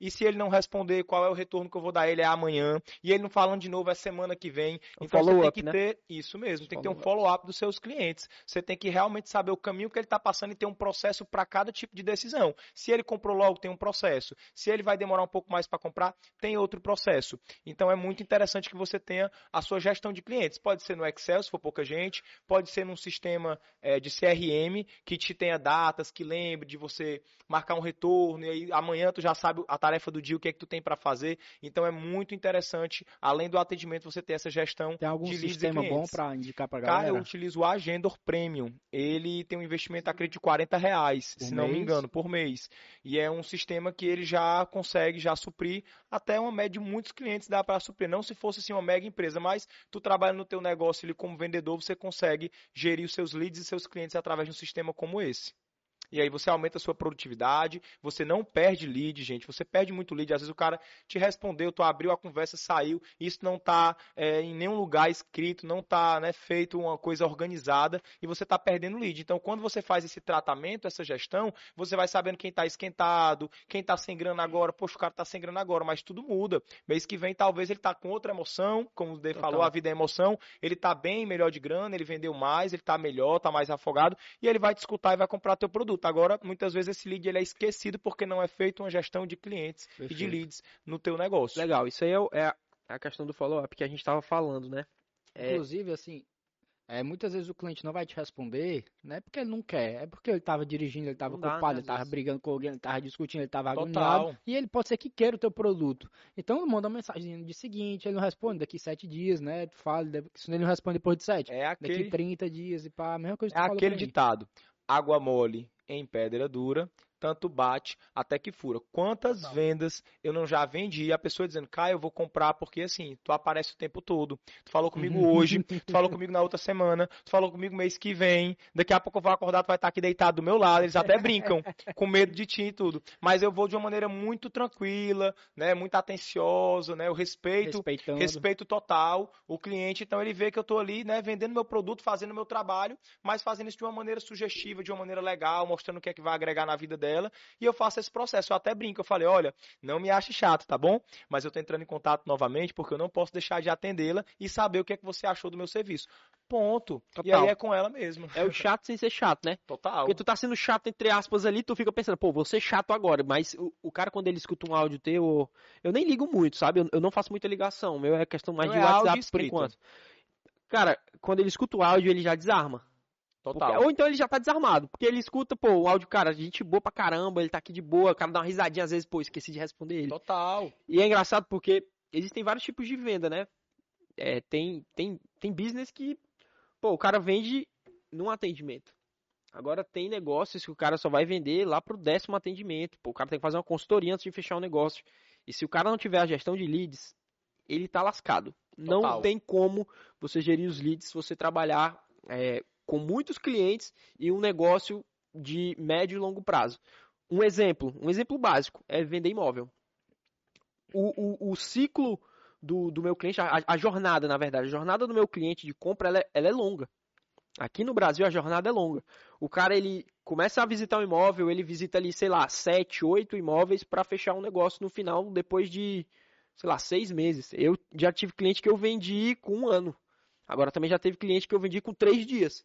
E se ele não responder, qual é o retorno que eu vou dar ele? É amanhã. E ele não falando de novo, é semana que vem. Um Então você tem que né? ter isso mesmo, tem que ter um Follow-up. dos seus clientes. Você tem que realmente saber o caminho que ele está passando e ter um processo para cada tipo de decisão. Se ele comprou logo, tem um processo. Se ele vai demorar um pouco mais para comprar, tem outro processo. Então é muito interessante que você tenha a sua gestão de clientes. Pode ser no Excel, se for pouca gente, pode ser num sistema eh, de CRM que te tenha datas, que lembre de você marcar um retorno e aí amanhã tu já já sabe a tarefa do dia, o que é que tu tem para fazer. Então é muito interessante, além do atendimento, você ter essa gestão Tem algum de leads sistema bom pra indicar pra Cara, galera? eu utilizo o Agendor Premium. Ele tem um investimento, acredito, de 40 reais, Por se não me mês? engano, por mês. E é um sistema que ele já consegue já suprir até uma média de muitos clientes dá para suprir. Não se fosse assim uma mega empresa, mas tu trabalha no teu negócio ali como vendedor, você consegue gerir os seus leads e seus clientes através de um sistema como esse. E aí você aumenta a sua produtividade, você não perde lead, gente. Você perde muito lead. Às vezes o cara te respondeu, tu abriu a conversa, saiu. Isso não está em nenhum lugar escrito, não está né, feito uma coisa organizada e você está perdendo lead. Então, quando você faz esse tratamento, essa gestão, você vai sabendo quem está esquentado, quem está sem grana agora. Poxa, o cara está sem grana agora, mas tudo muda. Mês que vem, talvez ele está com outra emoção, como o Dê falou, a vida é emoção. Ele está bem, melhor de grana, ele vendeu mais, ele está melhor, está mais afogado e ele vai te escutar e vai comprar teu produto. Agora, muitas vezes esse lead ele é esquecido porque não é feita uma gestão de clientes e de Perfeito. leads no teu negócio. Legal, isso aí é, é a- é a questão do follow-up que a gente tava falando, né? É, Inclusive, assim, é, muitas vezes o cliente não vai te responder, não é porque ele não quer, é porque ele estava dirigindo, ele estava né, ocupado, ele às estava brigando com alguém, ele estava discutindo, ele estava agoniado, e ele pode ser que queira o teu produto. Então, manda uma mensagem de seguinte, ele não responde daqui sete dias, né? Tu fala, se ele não responde depois de sete, É daqui aquele, 30 dias e pá, a mesma coisa que é aquele ditado: água mole em pedra dura, tanto bate até que fura. Quantas vendas eu não já vendi? A pessoa dizendo, Caio, eu vou comprar porque assim, tu aparece o tempo todo. Tu falou comigo hoje, tu falou <laughs> comigo na outra semana, tu falou comigo mês que vem. Daqui a pouco eu vou acordar, tu vai estar aqui deitado do meu lado. Eles até brincam, <laughs> com medo de ti e tudo. Mas eu vou de uma maneira muito tranquila, né? Muito atenciosa, né? Eu respeito Respeitando. respeito total o cliente, então ele vê que eu estou ali, né, vendendo meu produto, fazendo meu trabalho, mas fazendo isso de uma maneira sugestiva, de uma maneira legal, mostrando o que é que vai agregar na vida dela, e eu faço esse processo. Eu até brinco, eu falei, olha, não me ache chato, tá bom? Mas eu tô entrando em contato novamente porque eu não posso deixar de atendê-la e saber o que é que você achou do meu serviço. Ponto. E Total. aí é com ela mesmo. é o chato sem ser chato, né? Total. Porque tu tá sendo chato, entre aspas, ali, tu fica pensando, pô, vou ser chato agora, mas o, o cara, quando ele escuta um áudio teu, eu nem ligo muito, sabe? Eu, eu não faço muita ligação, meu é questão mais Meu de é WhatsApp por enquanto. Cara, quando ele escuta o áudio, ele já desarma. Porque- Total. ou então ele já tá desarmado, porque ele escuta, pô, o áudio, cara, gente boa pra caramba, ele tá aqui de boa, o cara dá uma risadinha às vezes, pô, esqueci de responder ele. Total. E é engraçado porque existem vários tipos de venda, né? É, tem, tem, tem business que, pô, o cara vende num atendimento. Agora tem negócios que o cara só vai vender lá pro décimo atendimento. Pô, o cara tem que fazer uma consultoria antes de fechar o negócio. E se o cara não tiver a gestão de leads, ele tá lascado. Não Total. tem como você gerir os leads se você trabalhar é, com muitos clientes e um negócio de médio e longo prazo. Um exemplo, um exemplo básico é vender imóvel. O, o, o ciclo do, do meu cliente, a, a jornada, na verdade, a jornada do meu cliente de compra, ela é, ela é longa. Aqui no Brasil a jornada é longa. O cara ele começa a visitar um imóvel, ele visita ali, sei lá, sete, oito imóveis para fechar um negócio no final depois de, sei lá, seis meses. Eu já tive cliente que eu vendi com um ano. Agora também já teve cliente que eu vendi com três dias.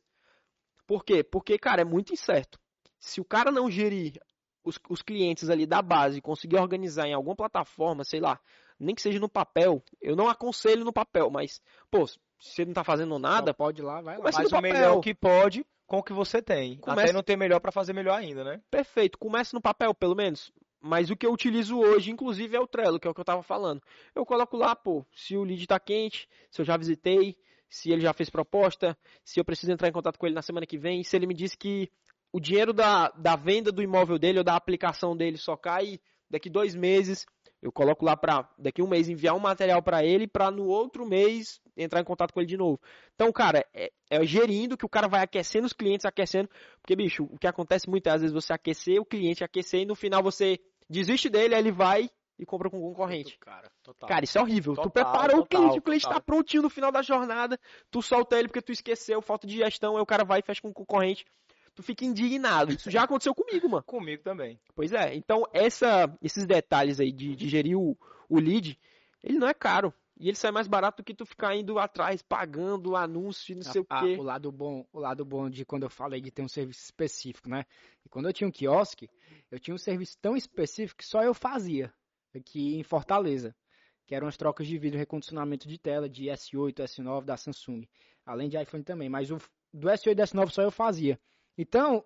Por quê? Porque, cara, é muito incerto. Se o cara não gerir os, os clientes ali da base, conseguir organizar em alguma plataforma, sei lá, nem que seja no papel, eu não aconselho no papel, mas, pô, se você não tá fazendo nada, Só pode ir lá, vai lá. No o melhor papel. que pode com o que você tem. Começa- Até não ter melhor pra fazer melhor ainda, né? Perfeito, comece no papel, pelo menos. Mas o que eu utilizo hoje, inclusive, é o Trello, que é o que eu tava falando. Eu coloco lá, pô, se o lead tá quente, se eu já visitei, se ele já fez proposta, se eu preciso entrar em contato com ele na semana que vem, se ele me disse que o dinheiro da, da venda do imóvel dele ou da aplicação dele só cai daqui dois meses, eu coloco lá para daqui um mês enviar um material para ele para no outro mês entrar em contato com ele de novo. Então, cara, é, é gerindo que o cara vai aquecendo os clientes, aquecendo, porque bicho, o que acontece muitas vezes é você aquecer o cliente, aquecer e no final você desiste dele, aí ele vai e compra com o concorrente. Cara, total. Cara, isso é horrível. tu Total, preparou o total, cliente, o cliente total. tá prontinho no final da jornada, tu solta ele porque tu esqueceu, falta de gestão, aí o cara vai e fecha com o concorrente. Tu fica indignado. Isso já aconteceu comigo, mano. <laughs> Comigo também. Pois é, então essa, esses detalhes aí de, de gerir o, o lead, ele não é caro. E ele sai mais barato do que tu ficar indo atrás, pagando anúncio, não sei Ah, o quê. o lado bom, o lado bom de quando eu falei de ter um serviço específico, né? E quando eu tinha um quiosque, eu tinha um serviço tão específico que só eu fazia aqui em Fortaleza, que eram as trocas de vídeo, recondicionamento de tela de S8, S9 da Samsung, além de iPhone também, mas o do S8 e S9 só eu fazia. Então,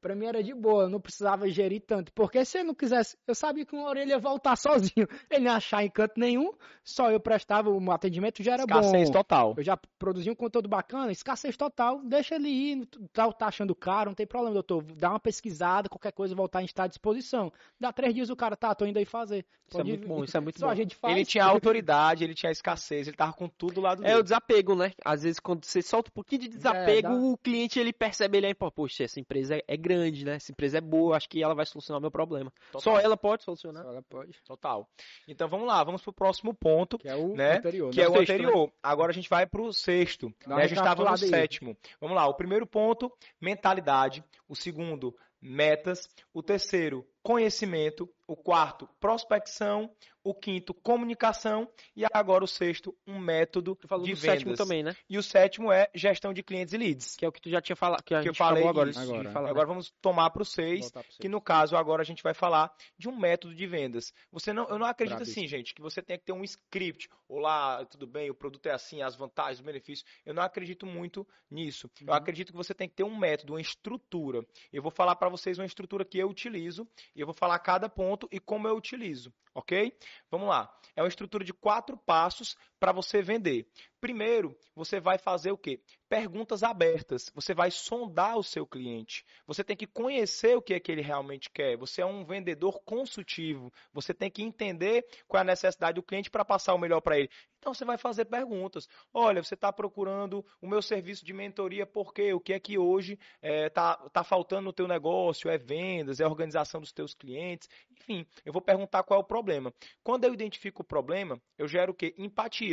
pra mim era de boa, eu não precisava gerir tanto. Porque se eu não quisesse, eu sabia que uma ele ia voltar <laughs> sozinho. Ele não ia achar em canto nenhum, só eu prestava, o atendimento já era Escassez bom. total. Eu já produzi um conteúdo bacana, escassez total, deixa ele ir, tá, tá achando caro, não tem problema, doutor. Dá uma pesquisada, qualquer coisa, voltar a estar à disposição. Dá três dias o cara, tá, tô indo aí fazer. Isso é muito ir. bom, isso é muito Só bom. a gente faz. Ele tinha autoridade, ele tinha escassez, ele tava com tudo lá do É o desapego, né? Às vezes quando você solta um pouquinho de desapego, dá- o cliente ele percebe ele aí, pô, poxa, essa empresa é, é grande, né? Essa empresa é boa, acho que ela vai solucionar o meu problema. Só ela pode solucionar. Ela pode. Total. Então vamos lá, vamos pro próximo ponto, Que é o Né? anterior. que é o sexto, anterior. Agora a gente vai pro sexto. Né? A gente estava no aí. sétimo. Vamos lá, o primeiro ponto, mentalidade. O segundo, metas. O terceiro, conhecimento. O quarto, prospecção. O quinto, comunicação. E agora o sexto, um método Tu falou de do vendas. sétimo também, né? E o sétimo é gestão de clientes e leads. Que é o que tu já tinha falado, que a Que eu gente falei falou agora. isso. de Agora. falar, né? Agora vamos tomar para o seis. Que no caso agora a gente vai falar de um método de vendas. Você não, eu não acredito assim, gente, que você tem que ter um script. Olá, tudo bem, o produto é assim, as vantagens, os benefícios. Eu não acredito muito nisso. Eu Uhum. acredito que você tem que ter um método, uma estrutura. Eu vou falar para vocês uma estrutura que eu utilizo e eu vou falar cada ponto e como eu utilizo, ok? Vamos lá. É uma estrutura de quatro passos para você vender. Primeiro, você vai fazer o quê? Perguntas abertas. Você vai sondar o seu cliente. Você tem que conhecer o que é que ele realmente quer. Você é um vendedor consultivo. Você tem que entender qual é a necessidade do cliente para passar o melhor para ele. Então você vai fazer perguntas. Olha, você está procurando o meu serviço de mentoria por quê? O que é que hoje está tá faltando no teu negócio? É vendas? É organização dos teus clientes? Enfim, eu vou perguntar qual é o problema. Quando eu identifico o problema, eu gero o quê? Empatia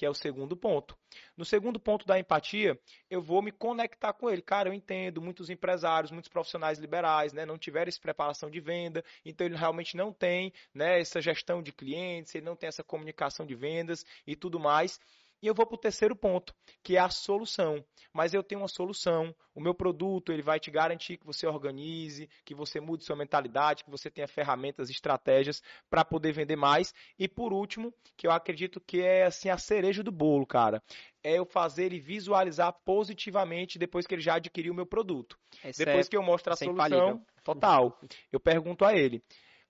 que é o segundo ponto. No segundo ponto da empatia, eu vou me conectar com ele. Cara, eu entendo, muitos empresários, muitos profissionais liberais, né, não tiveram essa preparação de venda, então ele realmente não tem, né, essa gestão de clientes, ele não tem essa comunicação de vendas e tudo mais. E eu vou para o terceiro ponto, que é a solução. Mas eu tenho uma solução. O meu produto ele vai te garantir que você organize, que você mude sua mentalidade, que você tenha ferramentas, estratégias para poder vender mais. E por último, que eu acredito que é assim a cereja do bolo, cara, é eu fazer ele visualizar positivamente depois que ele já adquiriu o meu produto. Essa Depois é- que eu mostro a é solução, infalível. total, <laughs> eu pergunto a ele.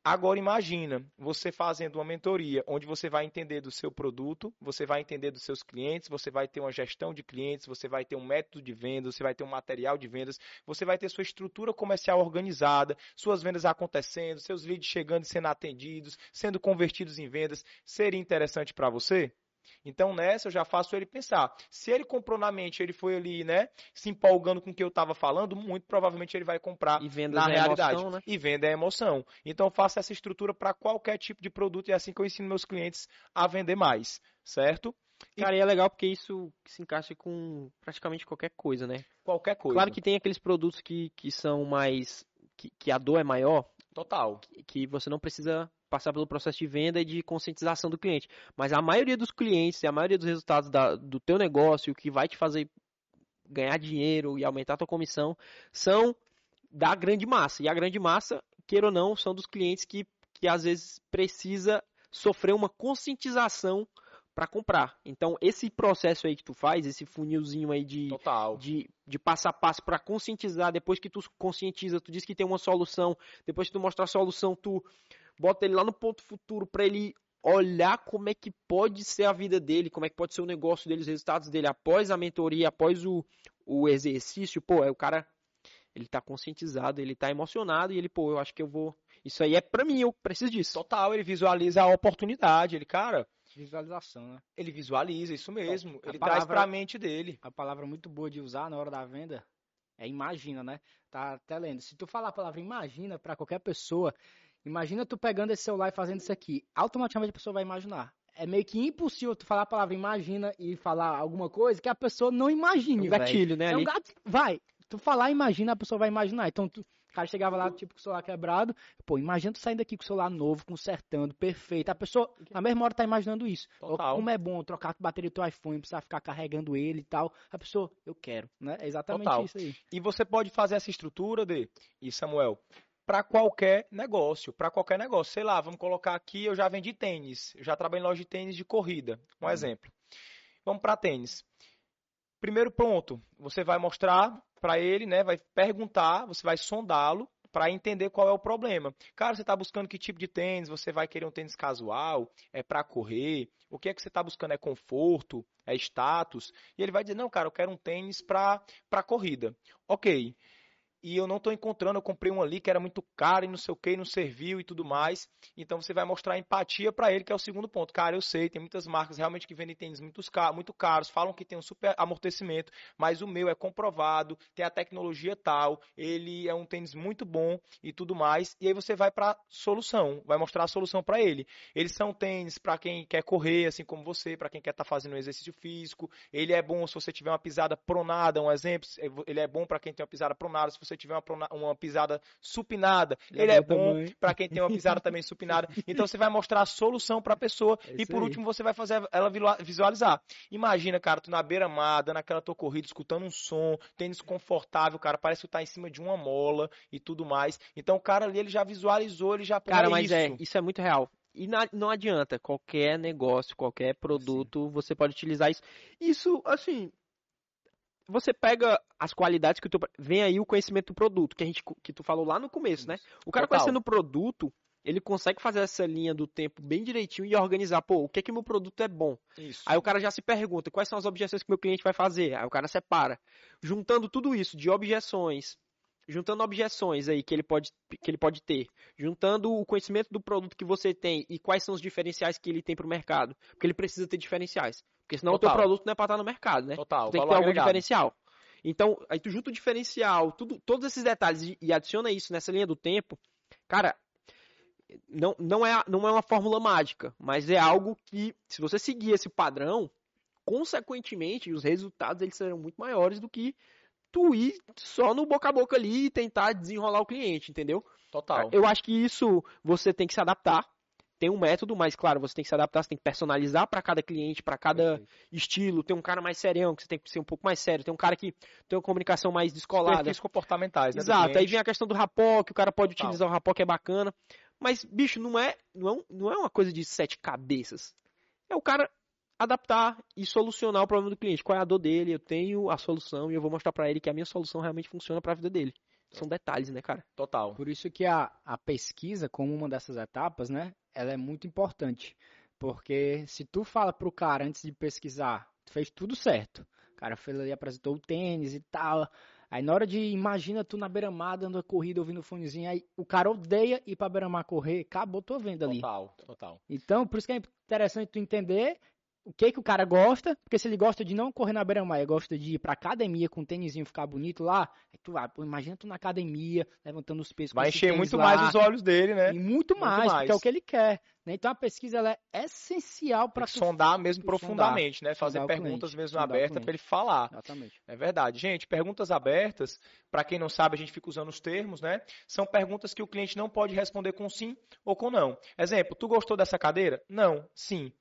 Agora imagina você fazendo uma mentoria onde você vai entender do seu produto, você vai entender dos seus clientes, você vai ter uma gestão de clientes, você vai ter um método de vendas, você vai ter um material de vendas, você vai ter sua estrutura comercial organizada, suas vendas acontecendo, seus leads chegando e sendo atendidos, sendo convertidos em vendas. Seria interessante para você? Então nessa eu já faço ele pensar. Se ele comprou na mente, ele foi ali, né, se empolgando com o que eu estava falando, muito provavelmente ele vai comprar E na é realidade. emoção, né? E venda é emoção. Então eu faço essa estrutura para qualquer tipo de produto e é assim que eu ensino meus clientes a vender mais, certo? Cara, e é legal porque isso se encaixa com praticamente qualquer coisa, né? Qualquer coisa. Claro que tem aqueles produtos que, que são mais. Que, que a dor é maior, total. que- que você não precisa passar pelo processo de venda e de conscientização do cliente. Mas a maioria dos clientes e a maioria dos resultados da- do teu negócio, o que vai te fazer ganhar dinheiro e aumentar a tua comissão, são da grande massa. E a grande massa, queira ou não, são dos clientes que, que às vezes precisa sofrer uma conscientização para comprar. Então, esse processo aí que tu faz, esse funilzinho aí de, Total. de, de passo a passo para conscientizar. Depois que tu conscientiza, tu diz que tem uma solução. Depois que tu mostrar a solução, tu bota ele lá no ponto futuro para ele olhar como é que pode ser a vida dele, como é que pode ser o negócio dele, os resultados dele após a mentoria, após o, o exercício. Pô, é o cara, ele tá conscientizado, ele tá emocionado e ele, pô, eu acho que eu vou. Isso aí é pra mim, eu preciso disso. Total, ele visualiza a oportunidade. Ele, cara, Visualização, né? ele visualiza isso mesmo. A Ele palavra- traz para a mente dele. A palavra muito boa de usar na hora da venda é imagina, né? Tá até lendo. Se tu falar a palavra imagina para qualquer pessoa, imagina tu pegando esse celular e fazendo isso aqui, automaticamente a pessoa vai imaginar. É meio que impossível tu falar a palavra imagina e falar alguma coisa que a pessoa não imagine, Um velho. gatilho, né? É um gato. Vai. Tu falar, imagina, a pessoa vai imaginar. Então, tu, o cara chegava lá, tipo, com o celular quebrado. Pô, imagina tu saindo daqui com o celular novo, consertando, perfeito. A pessoa, na mesma hora, tá imaginando isso. Total. Como é bom trocar a bateria do teu iPhone, precisar ficar carregando ele e tal. A pessoa, eu quero, né? É exatamente Total. isso aí. E você pode fazer essa estrutura de, e Samuel, para qualquer negócio, para qualquer negócio. Sei lá, vamos colocar aqui, eu já vendi tênis, eu já trabalhei em loja de tênis de corrida, um exemplo. Vamos para tênis. Primeiro ponto, você vai mostrar para ele, né? Vai perguntar, você vai sondá-lo para entender qual é o problema. Cara, você está buscando que tipo de tênis? Você vai querer um tênis casual? É para correr? O que é que você está buscando? É conforto? É status? E ele vai dizer: não, cara, eu quero um tênis para corrida. Ok e eu não estou encontrando, eu comprei um ali que era muito caro e não sei o que, não serviu e tudo mais. Então você vai mostrar empatia para ele, que é o segundo ponto. Cara, eu sei, tem muitas marcas realmente que vendem tênis muito, muito caros, falam que tem um super amortecimento, mas o meu é comprovado, tem a tecnologia tal, ele é um tênis muito bom e tudo mais. E aí você vai para solução, vai mostrar a solução para ele. Eles são tênis para quem quer correr, assim como você, para quem quer estar tá fazendo um exercício físico. Ele é bom se você tiver uma pisada pronada, um exemplo. Ele é bom para quem tem uma pisada pronada, se você você tiver uma, uma pisada supinada, ele, ele é bom para quem tem uma pisada também supinada. <laughs> Então você vai mostrar a solução para a pessoa é e por aí. último você vai fazer ela visualizar. Imagina, cara, tu na beira-mar, dando aquela tua corrida, escutando um som, tênis confortável, cara, parece que tu tá em cima de uma mola e tudo mais. Então o cara ali ele já visualizou, ele já Cara, mas é, isso. é, isso é muito real. E não adianta, qualquer negócio, qualquer produto, Sim. você pode utilizar isso. Isso, assim, você pega as qualidades que tu vem aí o conhecimento do produto que a gente que tu falou lá no começo, né? O cara Total. conhecendo o produto, ele consegue fazer essa linha do tempo bem direitinho e organizar, pô, o que é que meu produto é bom. Isso. Aí o cara já se pergunta, quais são as objeções que meu cliente vai fazer? Aí o cara separa. Juntando tudo isso de objeções, juntando objeções aí que ele pode que ele pode ter, juntando o conhecimento do produto que você tem e quais são os diferenciais que ele tem para o mercado, porque ele precisa ter diferenciais. Porque senão Total. o teu produto não é para estar no mercado, né? Total. Tu tem que ter algum diferencial. Então, aí tu junta o diferencial, tudo, todos esses detalhes e, e adiciona isso nessa linha do tempo, cara, não, não, é, não é uma fórmula mágica, mas é algo que, se você seguir esse padrão, consequentemente, os resultados eles serão muito maiores do que tu ir só no boca a boca ali e tentar desenrolar o cliente, entendeu? Total. Eu acho que isso você tem que se adaptar tem um método, mas claro, você tem que se adaptar, você tem que personalizar para cada cliente, para cada Perfeito. estilo. Tem um cara mais serião, que você tem que ser um pouco mais sério. Tem um cara que tem uma comunicação mais descolada. Perfis comportamentais, né? Exato. Aí vem a questão do rapó, que o cara pode utilizar o rapó, que é bacana. Mas, bicho, não é, não, é, não é uma coisa de sete cabeças. É o cara adaptar e solucionar o problema do cliente. Qual é a dor dele? Eu tenho a solução e eu vou mostrar para ele que a minha solução realmente funciona para a vida dele. São detalhes, né, cara? Total. Por isso que a, a pesquisa, como uma dessas etapas, né, ela é muito importante. Porque se tu fala pro cara antes de pesquisar, tu fez tudo certo. O cara fez ali, apresentou o tênis e tal. Aí na hora de, imagina tu na beira-mar dando a corrida, ouvindo o fonezinho, aí o cara odeia ir pra beira-mar correr, acabou tua venda ali. Total, total. Então, por isso que é interessante tu entender o que que o cara gosta, porque se ele gosta de não correr na beira-mar, gosta de ir pra academia com o tênisinho ficar bonito lá, tu vai, pô, imagina tu na academia, levantando os pesos. Vai encher muito lá, mais os olhos dele, né? E muito, muito mais, porque é o que ele quer. Né? Então a pesquisa ela é essencial para sondar mesmo profundamente, sondar, né? Fazer perguntas mesmo abertas para ele falar. Exatamente. É verdade. Gente, perguntas abertas, para quem não sabe, a gente fica usando os termos, né? São perguntas que o cliente não pode responder com sim ou com não. Exemplo, tu gostou dessa cadeira? Não, sim.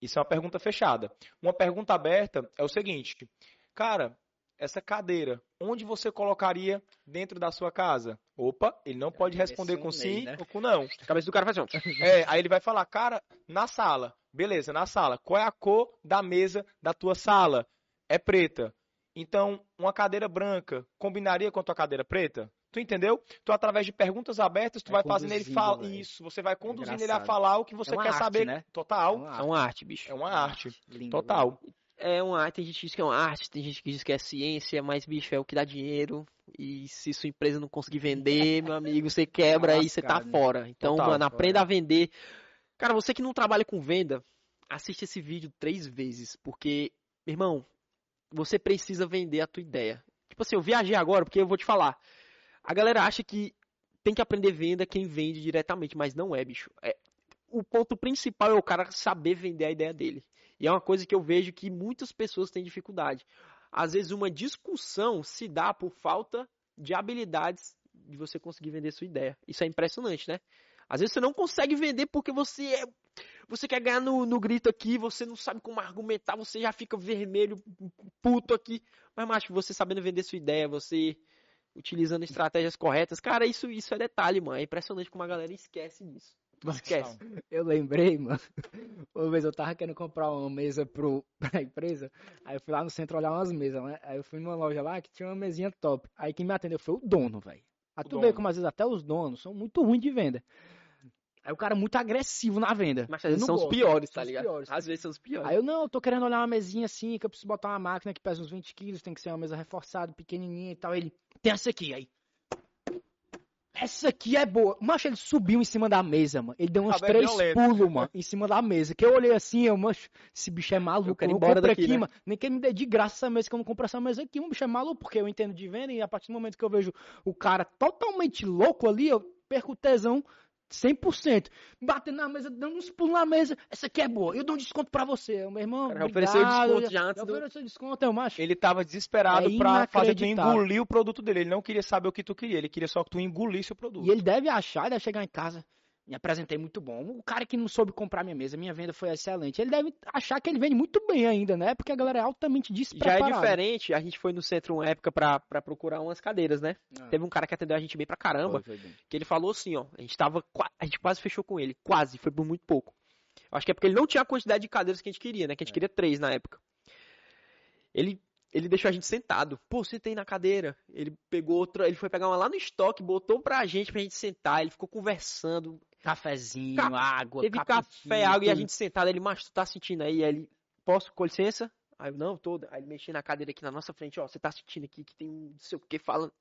Isso é uma pergunta fechada. Uma pergunta aberta é o seguinte: Cara, essa cadeira, onde você colocaria dentro da sua casa? Opa, ele não pode responder com sim né? ou com não. A cabeça do cara faz assim. <laughs> É, aí ele vai falar, cara, na sala. Beleza, na sala. Qual é a cor da mesa da tua sala? É preta. Então, uma cadeira branca combinaria com a tua cadeira preta? Tu entendeu? Tu, através de perguntas abertas, tu vai, vai fazendo ele falar. Isso, você vai conduzindo é ele a falar o que você é quer arte, saber. Né? Total. É uma, é uma arte, bicho. É uma arte. Lindo, Total. É uma arte, tem gente que diz que é uma arte, tem gente que diz que é ciência, mas, bicho, é o que dá dinheiro. E se sua empresa não conseguir vender, meu amigo, você quebra e você tá fora. Então, Total, mano, aprenda a vender. Cara, você que não trabalha com venda, assiste esse vídeo três vezes, porque, irmão, você precisa vender a tua ideia. Tipo assim, eu viajei agora, porque eu vou te falar. A galera acha que tem que aprender venda quem vende diretamente, mas não é, bicho. É, o ponto principal é o cara saber vender a ideia dele. E é uma coisa que eu vejo que muitas pessoas têm dificuldade. Às vezes uma discussão se dá por falta de habilidades de você conseguir vender sua ideia. Isso é impressionante, né? Às vezes você não consegue vender porque você é você quer ganhar no, no grito aqui, você não sabe como argumentar, você já fica vermelho, puto aqui. Mas, macho, você sabendo vender sua ideia, você utilizando estratégias corretas. Cara, isso, isso é detalhe, mano. É impressionante como a galera esquece disso. Esquece. Eu lembrei, mano. <laughs> Uma vez eu tava querendo comprar uma mesa pro, <laughs> pra empresa. Aí eu fui lá no centro olhar umas mesas, né? Aí eu fui numa loja lá que tinha uma mesinha top. Aí quem me atendeu foi o dono, velho. Aí O tu vê como às vezes até os donos são muito ruins de venda. Aí o cara é muito agressivo na venda. Mas são os gosto, piores, são tá os ligado? piores. Às vezes são os piores. Aí eu, não, eu tô querendo olhar uma mesinha assim, que eu preciso botar uma máquina que pesa uns 20 quilos, tem que ser uma mesa reforçada, pequenininha e tal. Ele, tem essa aqui, aí. Essa aqui é boa. Macho, ele subiu em cima da mesa, mano. Ele deu uns três pulos, mano, em cima da mesa. Que eu olhei assim, eu, macho, esse bicho é maluco. Eu quero ir eu embora daqui, aqui, né? mano. Nem que ele me dê de graça essa mesa, que eu não compro essa mesa aqui. Um bicho é maluco, porque eu entendo de venda e a partir do momento que eu vejo o cara totalmente louco ali, eu perco o tesão 100%. Batendo na mesa, dando uns pulos na mesa. Essa aqui é boa. Eu dou um desconto pra você. Meu irmão, cara ofereceu obrigado. desconto já antes Eu do- ofereceu desconto, eu macho. Ele tava desesperado É pra fazer tu engolir o produto dele. Ele não queria saber o que tu queria, ele queria só que tu engolisse o produto. E ele deve achar, deve chegar em casa. Me apresentei muito bom. O cara que não soube comprar minha mesa, minha venda foi excelente. Ele deve achar que ele vende muito bem ainda, né? Porque a galera é altamente Já é despreparada. diferente, a gente foi no centro uma época pra, pra procurar umas cadeiras, né? Ah. Teve um cara que atendeu a gente bem pra caramba, Foi, foi bem. que ele falou assim, ó, a gente tava, a gente quase fechou com ele, quase, foi por muito pouco. Acho que é porque ele não tinha a quantidade de cadeiras que a gente queria, né? Que a gente queria três na época. Ele, ele deixou a gente sentado. Pô, sentei na cadeira. Ele pegou outra, ele foi pegar uma lá no estoque, botou pra gente, pra gente sentar. Ele ficou conversando. Cafezinho, Ca- água, Teve café, água e a tudo. gente sentado. Ele, mas tu tá sentindo aí? Aí ele, posso, com licença? Aí eu, não, toda. Aí ele mexia na cadeira aqui na nossa frente, ó, você tá sentindo aqui que tem um não sei o que falando.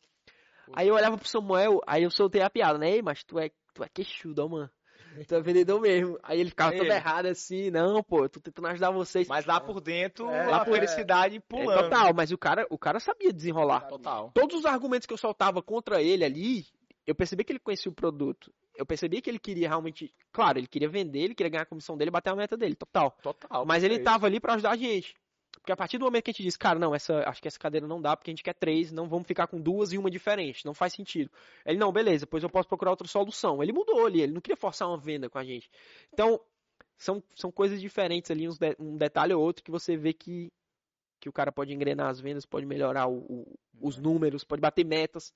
Aí eu olhava pro Samuel, aí eu soltei a piada, né? Ei, mas tu é, tu é queixudo, ó, mano. <laughs> Tu é vendedor mesmo. Aí ele ficava Aí todo errado assim, não, pô, eu tô tentando ajudar vocês. Mas lá por dentro, É, a é. felicidade É, pulando. total, mas o cara, o cara sabia desenrolar. Total. Todos os argumentos que eu soltava contra ele ali, eu percebi que ele conhecia o produto. Eu percebi que ele queria realmente. Claro, ele queria vender, ele queria ganhar a comissão dele, bater a meta dele, total. Total. Mas ele tava ali pra ajudar a gente. Porque a partir do momento que a gente disse, cara, não, essa, acho que essa cadeira não dá, porque a gente quer três, não vamos ficar com duas e uma diferente, não faz sentido. Ele, não, beleza, depois eu posso procurar outra solução. Ele mudou ali, ele não queria forçar uma venda com a gente. Então, são, são coisas diferentes ali, de- um detalhe ou outro que você vê que, que o cara pode engrenar as vendas, pode melhorar o- o- os números, pode bater metas.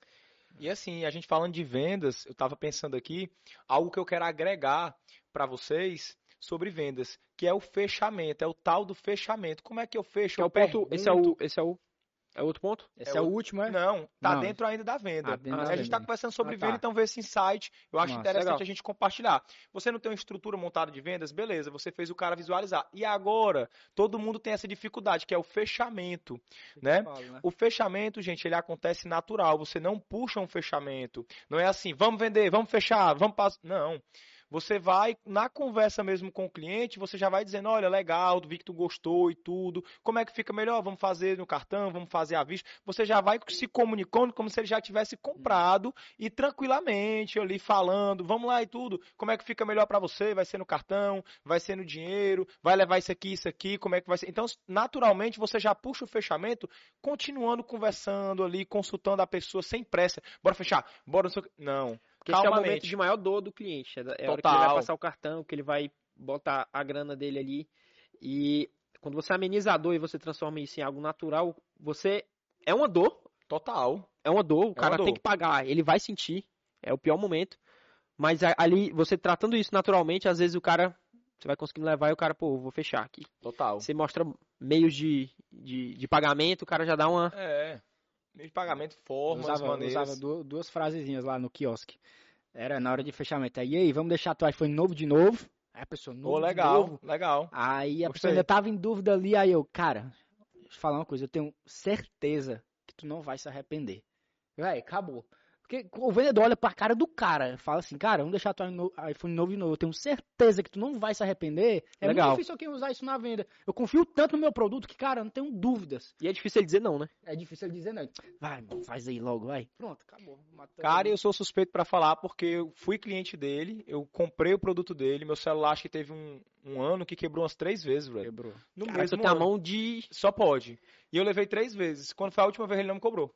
E assim, a gente falando de vendas, eu estava pensando aqui, algo que eu quero agregar para vocês sobre vendas, que é o fechamento, é o tal do fechamento. Como é que eu fecho? Que é Eu o ponto, esse é o, esse é o, é outro ponto? Esse É é, o último, é? Não, tá Não. dentro ainda da venda. Ah, a gente está conversando sobre Ah, tá. venda, então vê esse insight. Eu acho Nossa, interessante legal. a gente compartilhar. Você não tem uma estrutura montada de vendas? Beleza, você fez o cara visualizar. E agora, todo mundo tem essa dificuldade, que é o fechamento, né? O fechamento, gente, ele acontece natural. Você não puxa um fechamento. Não é assim, vamos vender, vamos fechar, vamos passar. Não. Você vai, na conversa mesmo com o cliente, você já vai dizendo, olha, legal, vi que tu gostou e tudo. Como é que fica melhor? Vamos fazer no cartão, vamos fazer à vista. Você já vai se comunicando como se ele já tivesse comprado e tranquilamente ali falando, vamos lá e tudo. Como é que fica melhor para você? Vai ser no cartão, vai ser no dinheiro, vai levar isso aqui, isso aqui, como é que vai ser? Então, naturalmente, você já puxa o fechamento continuando conversando ali, consultando a pessoa sem pressa. Bora fechar, bora não Porque esse é o momento de maior dor do cliente. É, da- é a hora que ele Total. vai passar o cartão, que ele vai botar a grana dele ali. E quando você ameniza a dor e você transforma isso em algo natural, você. É uma dor. Total. É uma dor. O uma cara dor. tem que pagar. Ele vai sentir. É o pior momento. Mas ali, você tratando isso naturalmente, às vezes o cara. Você vai conseguindo levar e o cara, pô, vou fechar aqui. Total. Você mostra meios de, de, de pagamento, o cara já dá uma. É. Meio de pagamento, Eu formas, usava, eu maneiras. usava du- duas frasezinhas lá no quiosque. Era na hora de fechamento. Aí, e aí, vamos deixar teu iPhone novo de novo? Aí a pessoa, novo de legal, novo. legal. Aí a Gostei. pessoa ainda tava em dúvida ali, aí eu, cara, deixa eu falar uma coisa, eu tenho certeza que tu não vai se arrepender. Véi, acabou. Porque o vendedor olha pra cara do cara, fala assim, cara, vamos deixar teu iPhone novo de novo, eu tenho certeza que tu não vai se arrepender. É Legal. muito difícil alguém usar isso na venda. Eu confio tanto no meu produto que, cara, eu não tenho dúvidas. E é difícil ele dizer não, né? É difícil ele dizer não. Vai, mano, faz aí logo, vai. Pronto, acabou. Matou Cara, eu sou suspeito pra falar porque eu fui cliente dele, eu comprei o produto dele, meu celular acho que teve um, um ano que quebrou umas três vezes, velho. quebrou. No Cara, tu mesmo ano. mão de. Só pode. E eu levei três vezes. Quando foi a última vez, ele não me cobrou.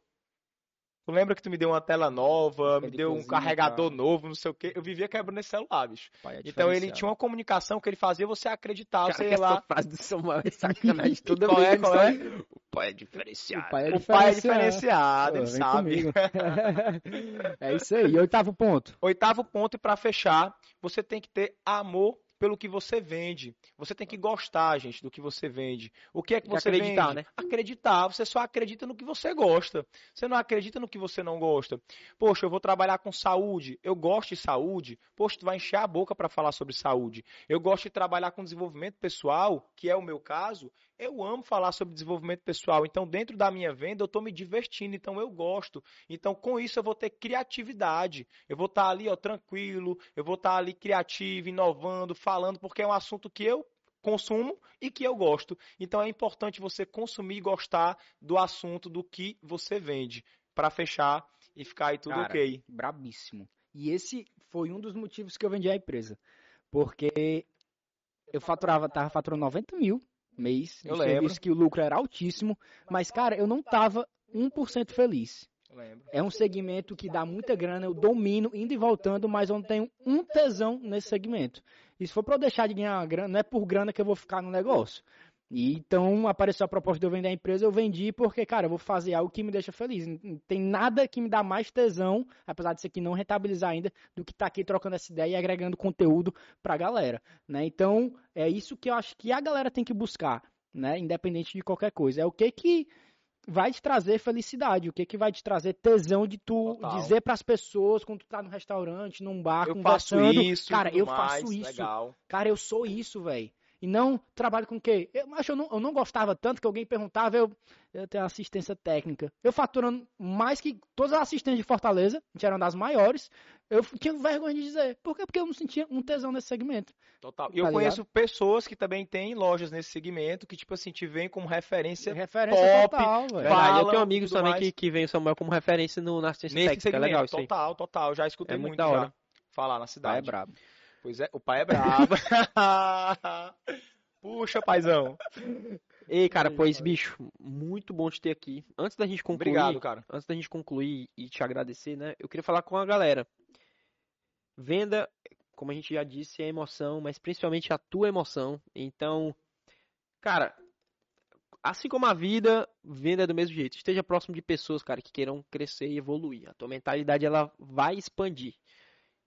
Tu lembra que tu me deu uma tela nova, me de deu um carregador tá. novo, não sei o quê. Eu vivia quebrando esse celular, bicho. Pai, é Então ele diferenciado. tinha uma comunicação que ele fazia você acreditar, Cara, sei que essa lá. frase do Samuel é <laughs> sacanagem toda Qual vez. é, qual é? pai é diferenciado. O pai é O pai é diferenciado. diferenciado, Pô, ele sabe. <laughs> é isso aí. E oitavo ponto. Oitavo ponto, e para fechar, você tem que ter amor pelo que você vende. Você tem que gostar, gente, do que você vende. O que é que você acreditar, vende? né? Acreditar. Você só acredita no que você gosta. Você não acredita no que você não gosta. Poxa, eu vou trabalhar com saúde. Eu gosto de saúde. Poxa, tu vai encher a boca para falar sobre saúde. Eu gosto de trabalhar com desenvolvimento pessoal, que é o meu caso. Eu amo falar sobre desenvolvimento pessoal. Então, dentro da minha venda, eu estou me divertindo. Então, eu gosto. Então, com isso, eu vou ter criatividade. Eu vou estar ali, ó, tranquilo. Eu vou estar ali criativo, inovando, falando, porque é um assunto que eu consumo e que eu gosto. Então, é importante você consumir e gostar do assunto do que você vende. Para fechar e ficar aí tudo Cara, ok. Brabíssimo. E esse foi um dos motivos que eu vendi a empresa. Porque eu faturava, tava faturando 90 mil mês Eu lembro. que o lucro era altíssimo. Mas, cara, eu não tava 1% feliz. É um segmento que dá muita grana, eu domino indo e voltando, mas eu não tenho um tesão nesse segmento. E se for para eu deixar de ganhar grana, não é por grana que eu vou ficar no negócio. E então apareceu a proposta de eu vender a empresa, eu vendi porque, cara, eu vou fazer algo que me deixa feliz. Não tem nada que me dá mais tesão, apesar disso aqui não rentabilizar ainda, do que estar aqui trocando essa ideia e agregando conteúdo pra galera, né? Então, é isso que eu acho que a galera tem que buscar, né? Independente de qualquer coisa. É o que que vai te trazer felicidade, o que que vai te trazer tesão de tu Total. dizer pras pessoas quando tu tá no restaurante, num bar, Eu faço conversando, isso. cara, eu mais, faço isso. Legal. Cara, eu sou isso, velho. E não trabalho com o quê? Eu acho eu não, eu não gostava tanto que alguém perguntava, eu, eu tenho assistência técnica. Eu faturando mais que todas as assistentes de Fortaleza, a gente era uma das maiores, eu tinha vergonha de dizer. Por quê? Porque eu não sentia um tesão nesse segmento. Total. E Tá eu ligado? conheço pessoas que também têm lojas nesse segmento que, tipo assim, te veem como referência Referência top, total, velho. Eu tenho amigos também mais. que, que veem o Samuel como referência no, na assistência nesse técnica. É segmento. legal isso aí. total, total. Já escutei É muito muito, da já hora. falar na é cidade. brabo. Pois é, o pai é brabo. <laughs> Puxa, paizão. Ei, cara, pois, bicho, muito bom te ter aqui. Antes da gente concluir, Obrigado, cara. antes da gente concluir e te agradecer, né? Eu queria falar com a galera. Venda, como a gente já disse, é emoção, mas principalmente a tua emoção. Então, cara, assim como a vida, venda é do mesmo jeito. Esteja próximo de pessoas, cara, que queiram crescer e evoluir. A tua mentalidade ela vai expandir.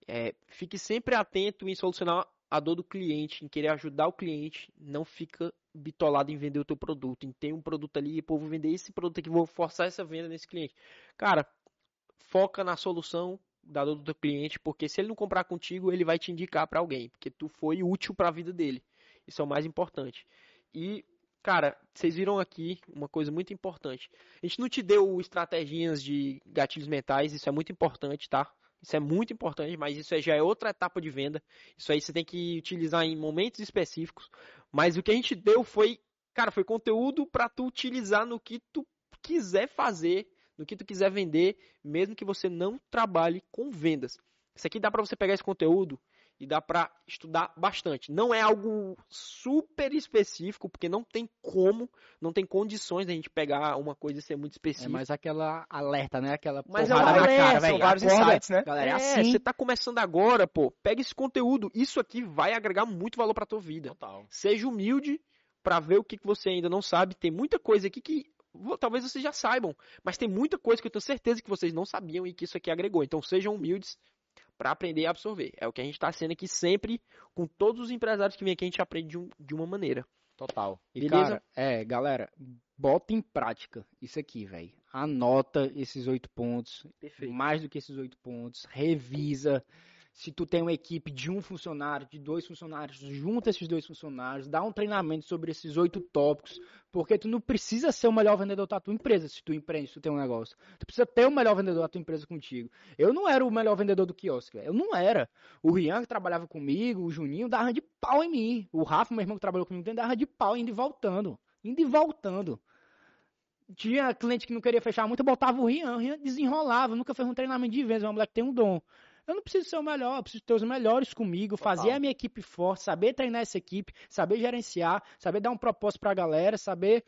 É, fique sempre atento em solucionar a dor do cliente, em querer ajudar o cliente. Não fica bitolado em vender o teu produto, em ter um produto ali, pô, vou vender esse produto aqui, vou forçar essa venda nesse cliente. Cara, foca na solução da dor do teu cliente, porque se ele não comprar contigo, ele vai te indicar para alguém, porque tu foi útil para a vida dele. Isso é o mais importante. E, cara, vocês viram aqui uma coisa muito importante. A gente não te deu estratégias de gatilhos mentais, isso é muito importante, tá? Isso é muito importante, mas isso já é outra etapa de venda. Isso aí você tem que utilizar em momentos específicos. Mas o que a gente deu foi, cara, foi conteúdo para tu utilizar no que tu quiser fazer, no que tu quiser vender, mesmo que você não trabalhe com vendas. Isso aqui dá para você pegar esse conteúdo e dá para estudar bastante. Não é algo super específico, porque não tem como, não tem condições da gente pegar uma coisa e ser muito É específico. mais aquela alerta, né? Aquela Mas é uma na alerta, cara, são vários Acorda, insights, né? Galera, é, É, assim. você tá começando agora, pô. Pega esse conteúdo. Isso aqui vai agregar muito valor pra tua vida. Total. Seja humilde pra ver o que, que você ainda não sabe. Tem muita coisa aqui que talvez vocês já saibam, mas tem muita coisa que eu tenho certeza que vocês não sabiam e que isso aqui agregou. Então sejam humildes pra aprender a absorver. É o que a gente tá sendo aqui sempre com todos os empresários que vêm aqui, a gente aprende de, um- de uma maneira. Total. E, Beleza? cara, é, galera, bota em prática isso aqui, velho. Anota esses oito pontos. Mais do que esses oito pontos. Revisa. Se tu tem uma equipe de um funcionário, de dois funcionários, junta esses dois funcionários, dá um treinamento sobre esses oito tópicos, porque tu não precisa ser o melhor vendedor da tua empresa se tu empreende, se tu tem um negócio. Tu precisa ter o melhor vendedor da tua empresa contigo. Eu não era o melhor vendedor do quiosque, eu não era. O Rian que trabalhava comigo, o Juninho, dava de pau em mim. O Rafa, meu irmão que trabalhou comigo, dava de pau indo e voltando. Indo e voltando. Tinha cliente que não queria fechar muito, eu botava o Rian, o Rian desenrolava, nunca fez um treinamento de vendas, é um moleque que tem um dom. Eu não preciso ser o melhor, eu preciso ter os melhores comigo, Total. fazer a minha equipe forte, saber treinar essa equipe, saber gerenciar, saber dar um propósito pra galera, saber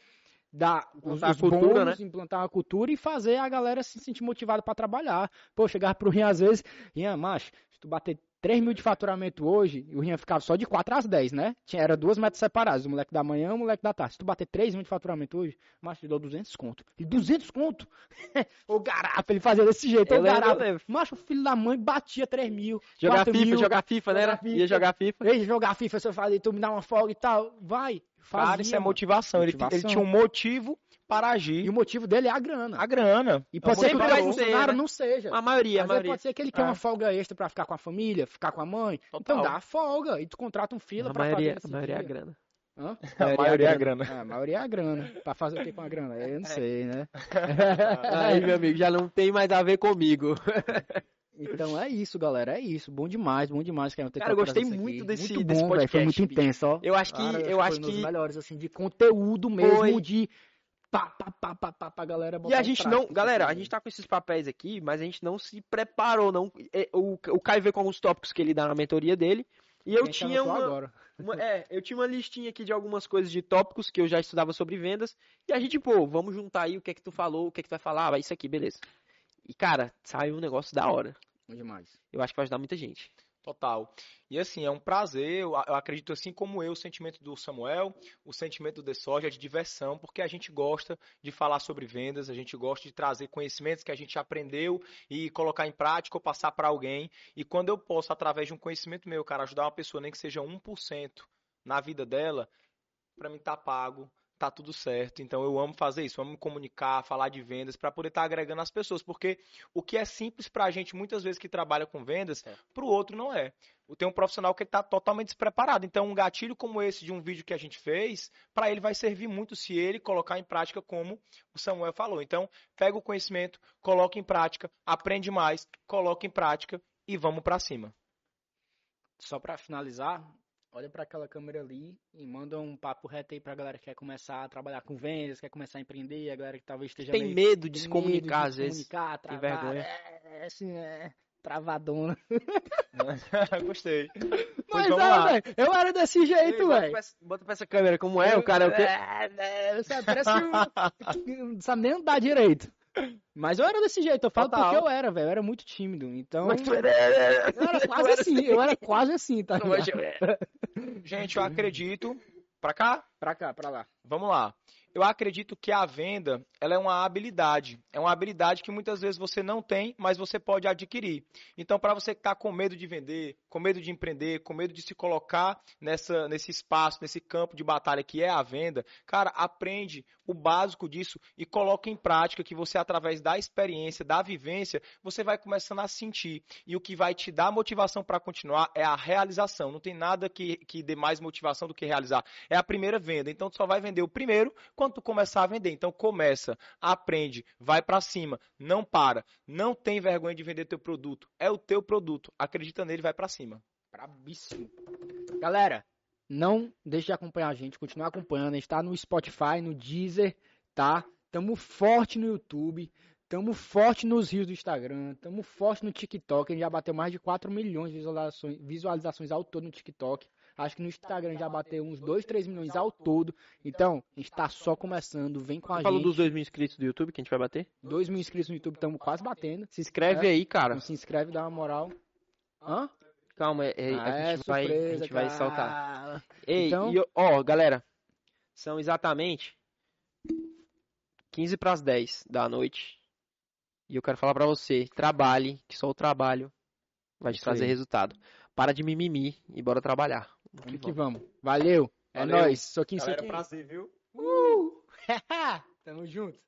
dar os, Implantar a os cultura, bônus, implantar uma cultura e fazer a galera se sentir motivada pra trabalhar. Pô, chegar pro Rian às vezes, Rian, macho, se tu bater 3 mil de faturamento hoje, e o Rian ficava só de 4 às 10, né? Tinha, era duas metas separadas, o moleque da manhã e o moleque da tarde. Se tu bater 3 mil de faturamento hoje, macho, te dou 200 conto. E 200 conto? <laughs> o garapa, ele fazia desse jeito, Eu o lembro, eu garapa. lembro. Macho, o filho da mãe batia 3 mil. Jogar 4 FIFA, mil. jogar FIFA, né? jogar? FIFA. Ia jogar FIFA. Ei, jogar FIFA, você fazia, tu me dá uma folga e tal. Vai, fazia, Cara, isso é mano. motivação. Ele, Motivação. ele tinha um motivo para agir. E o motivo dele é a grana. A grana. E pode É ser que o funcionário né? não seja. A maioria, a Às vezes maioria. pode ser que ele quer É. uma folga extra pra ficar com a família, ficar com a mãe. Total. Então dá a folga e tu contrata um fila A pra maioria, fazer a esse maioria é a grana. Hã? <laughs> A maioria é a grana. É, a maioria é a grana. Pra fazer o que com a grana? Eu não sei, né? <laughs> Aí, meu amigo, já não tem mais a ver comigo. <laughs> Então é isso, galera. É isso. Bom demais, bom demais. Cara, Cara, eu gostei muito desse- muito desse bom, velho. Foi podcast, muito intenso, ó. Eu acho que, Cara, eu foi acho um dos que melhores, assim, de conteúdo mesmo, Foi. de pá, pá, pá, pá, pá, pra galera E a gente prática, não, galera, a gente tá com esses papéis aqui, mas a gente não se preparou, não. É, O, o Caio veio com alguns tópicos que ele dá na mentoria dele, e eu gente tinha uma, agora. uma- é, eu tinha uma listinha aqui de algumas coisas de tópicos que eu já estudava sobre vendas, e a gente, pô, vamos juntar aí o que é que tu falou, o que é que tu vai falar, ah, vai isso aqui, beleza. E cara, saiu um negócio da hora. Bom demais. Eu acho que vai ajudar muita gente. Total. E assim, é um prazer, eu, acredito assim como eu, o sentimento do Samuel, o sentimento do The Soja é de diversão, porque a gente gosta de falar sobre vendas, a gente gosta de trazer conhecimentos que a gente aprendeu e colocar em prática ou passar para alguém. E quando eu posso, através de um conhecimento meu, cara, ajudar uma pessoa, nem que seja 1% na vida dela, para mim tá pago, tá tudo certo. Então eu amo fazer isso, amo me comunicar, falar de vendas para poder estar agregando as pessoas, porque o que é simples para a gente muitas vezes que trabalha com vendas, para o outro não é. Tem um profissional que está totalmente despreparado. Então um gatilho como esse de um vídeo que a gente fez, para ele vai servir muito se ele colocar em prática como o Samuel falou. Então pega o conhecimento, coloca em prática, aprende mais, coloca em prática e vamos para cima. Só pra finalizar, olha pra aquela câmera ali e manda um papo reto aí pra galera que quer começar a trabalhar com vendas, quer começar a empreender, a galera que talvez esteja Tem meio medo de se medo comunicar, de às se vezes. comunicar, tem travar, vergonha. É, assim, é, travadona. <laughs> Gostei. <laughs> Mas vamos é, velho, eu era desse jeito, velho. bota pra essa câmera, como é? O cara é o quê? É, é, sabe, parece um... <laughs> não sabe nem andar direito. Mas eu era desse jeito, eu falo Total. porque eu era, velho, eu era muito tímido, então... Mas tu era- Eu era quase assim, eu era quase assim, tá Não, ligado? hoje é. Gente, eu acredito. Pra cá? Pra cá, pra lá. Vamos lá. Eu acredito que a venda, ela é uma habilidade. É uma habilidade que muitas vezes você não tem, mas você pode adquirir. Então, para você que está com medo de vender, com medo de empreender, com medo de se colocar nessa, nesse espaço, nesse campo de batalha que é a venda, cara, aprende o básico disso e coloca em prática que você, através da experiência, da vivência, você vai começando a sentir. E o que vai te dar motivação para continuar é a realização. Não tem nada que, que dê mais motivação do que realizar. É a primeira venda. Então, tu só vai vender o primeiro quando tu começar a vender. Então, começa, aprende, vai para cima, não para. Não tem vergonha de vender teu produto. É o teu produto. Acredita nele, vai para cima. Brabíssimo. Galera, não deixe de acompanhar a gente, continuar acompanhando. A gente tá no Spotify, no Deezer, tá? Tamo forte no YouTube, tamo forte nos rios do Instagram, tamo forte no TikTok. A gente já bateu mais de 4 milhões de visualizações, visualizações ao todo no TikTok. Acho que no Instagram já bateu uns 2, 3 milhões ao todo. Então, a gente tá só começando. Vem com a falou gente. dos 2 mil inscritos do YouTube que a gente vai bater? 2 mil inscritos no YouTube, estamos quase batendo. Se inscreve É. aí, cara. Então se inscreve, dá uma moral. Hã? Calma, é, é- Ah, a, é gente vai, a surpresa, gente vai soltar. Ei, Então- e, ó, galera, são exatamente 15 para as 10 da noite. E eu quero falar pra você, trabalhe, que só o trabalho vai te Isso trazer aí. resultado. Para de mimimi e bora trabalhar. Vamos que Vamos que vamos. vamos. Valeu. É Valeu. nóis. Soquinho, Galera, soquinho. prazer, viu? Uh! <laughs> Tamo junto.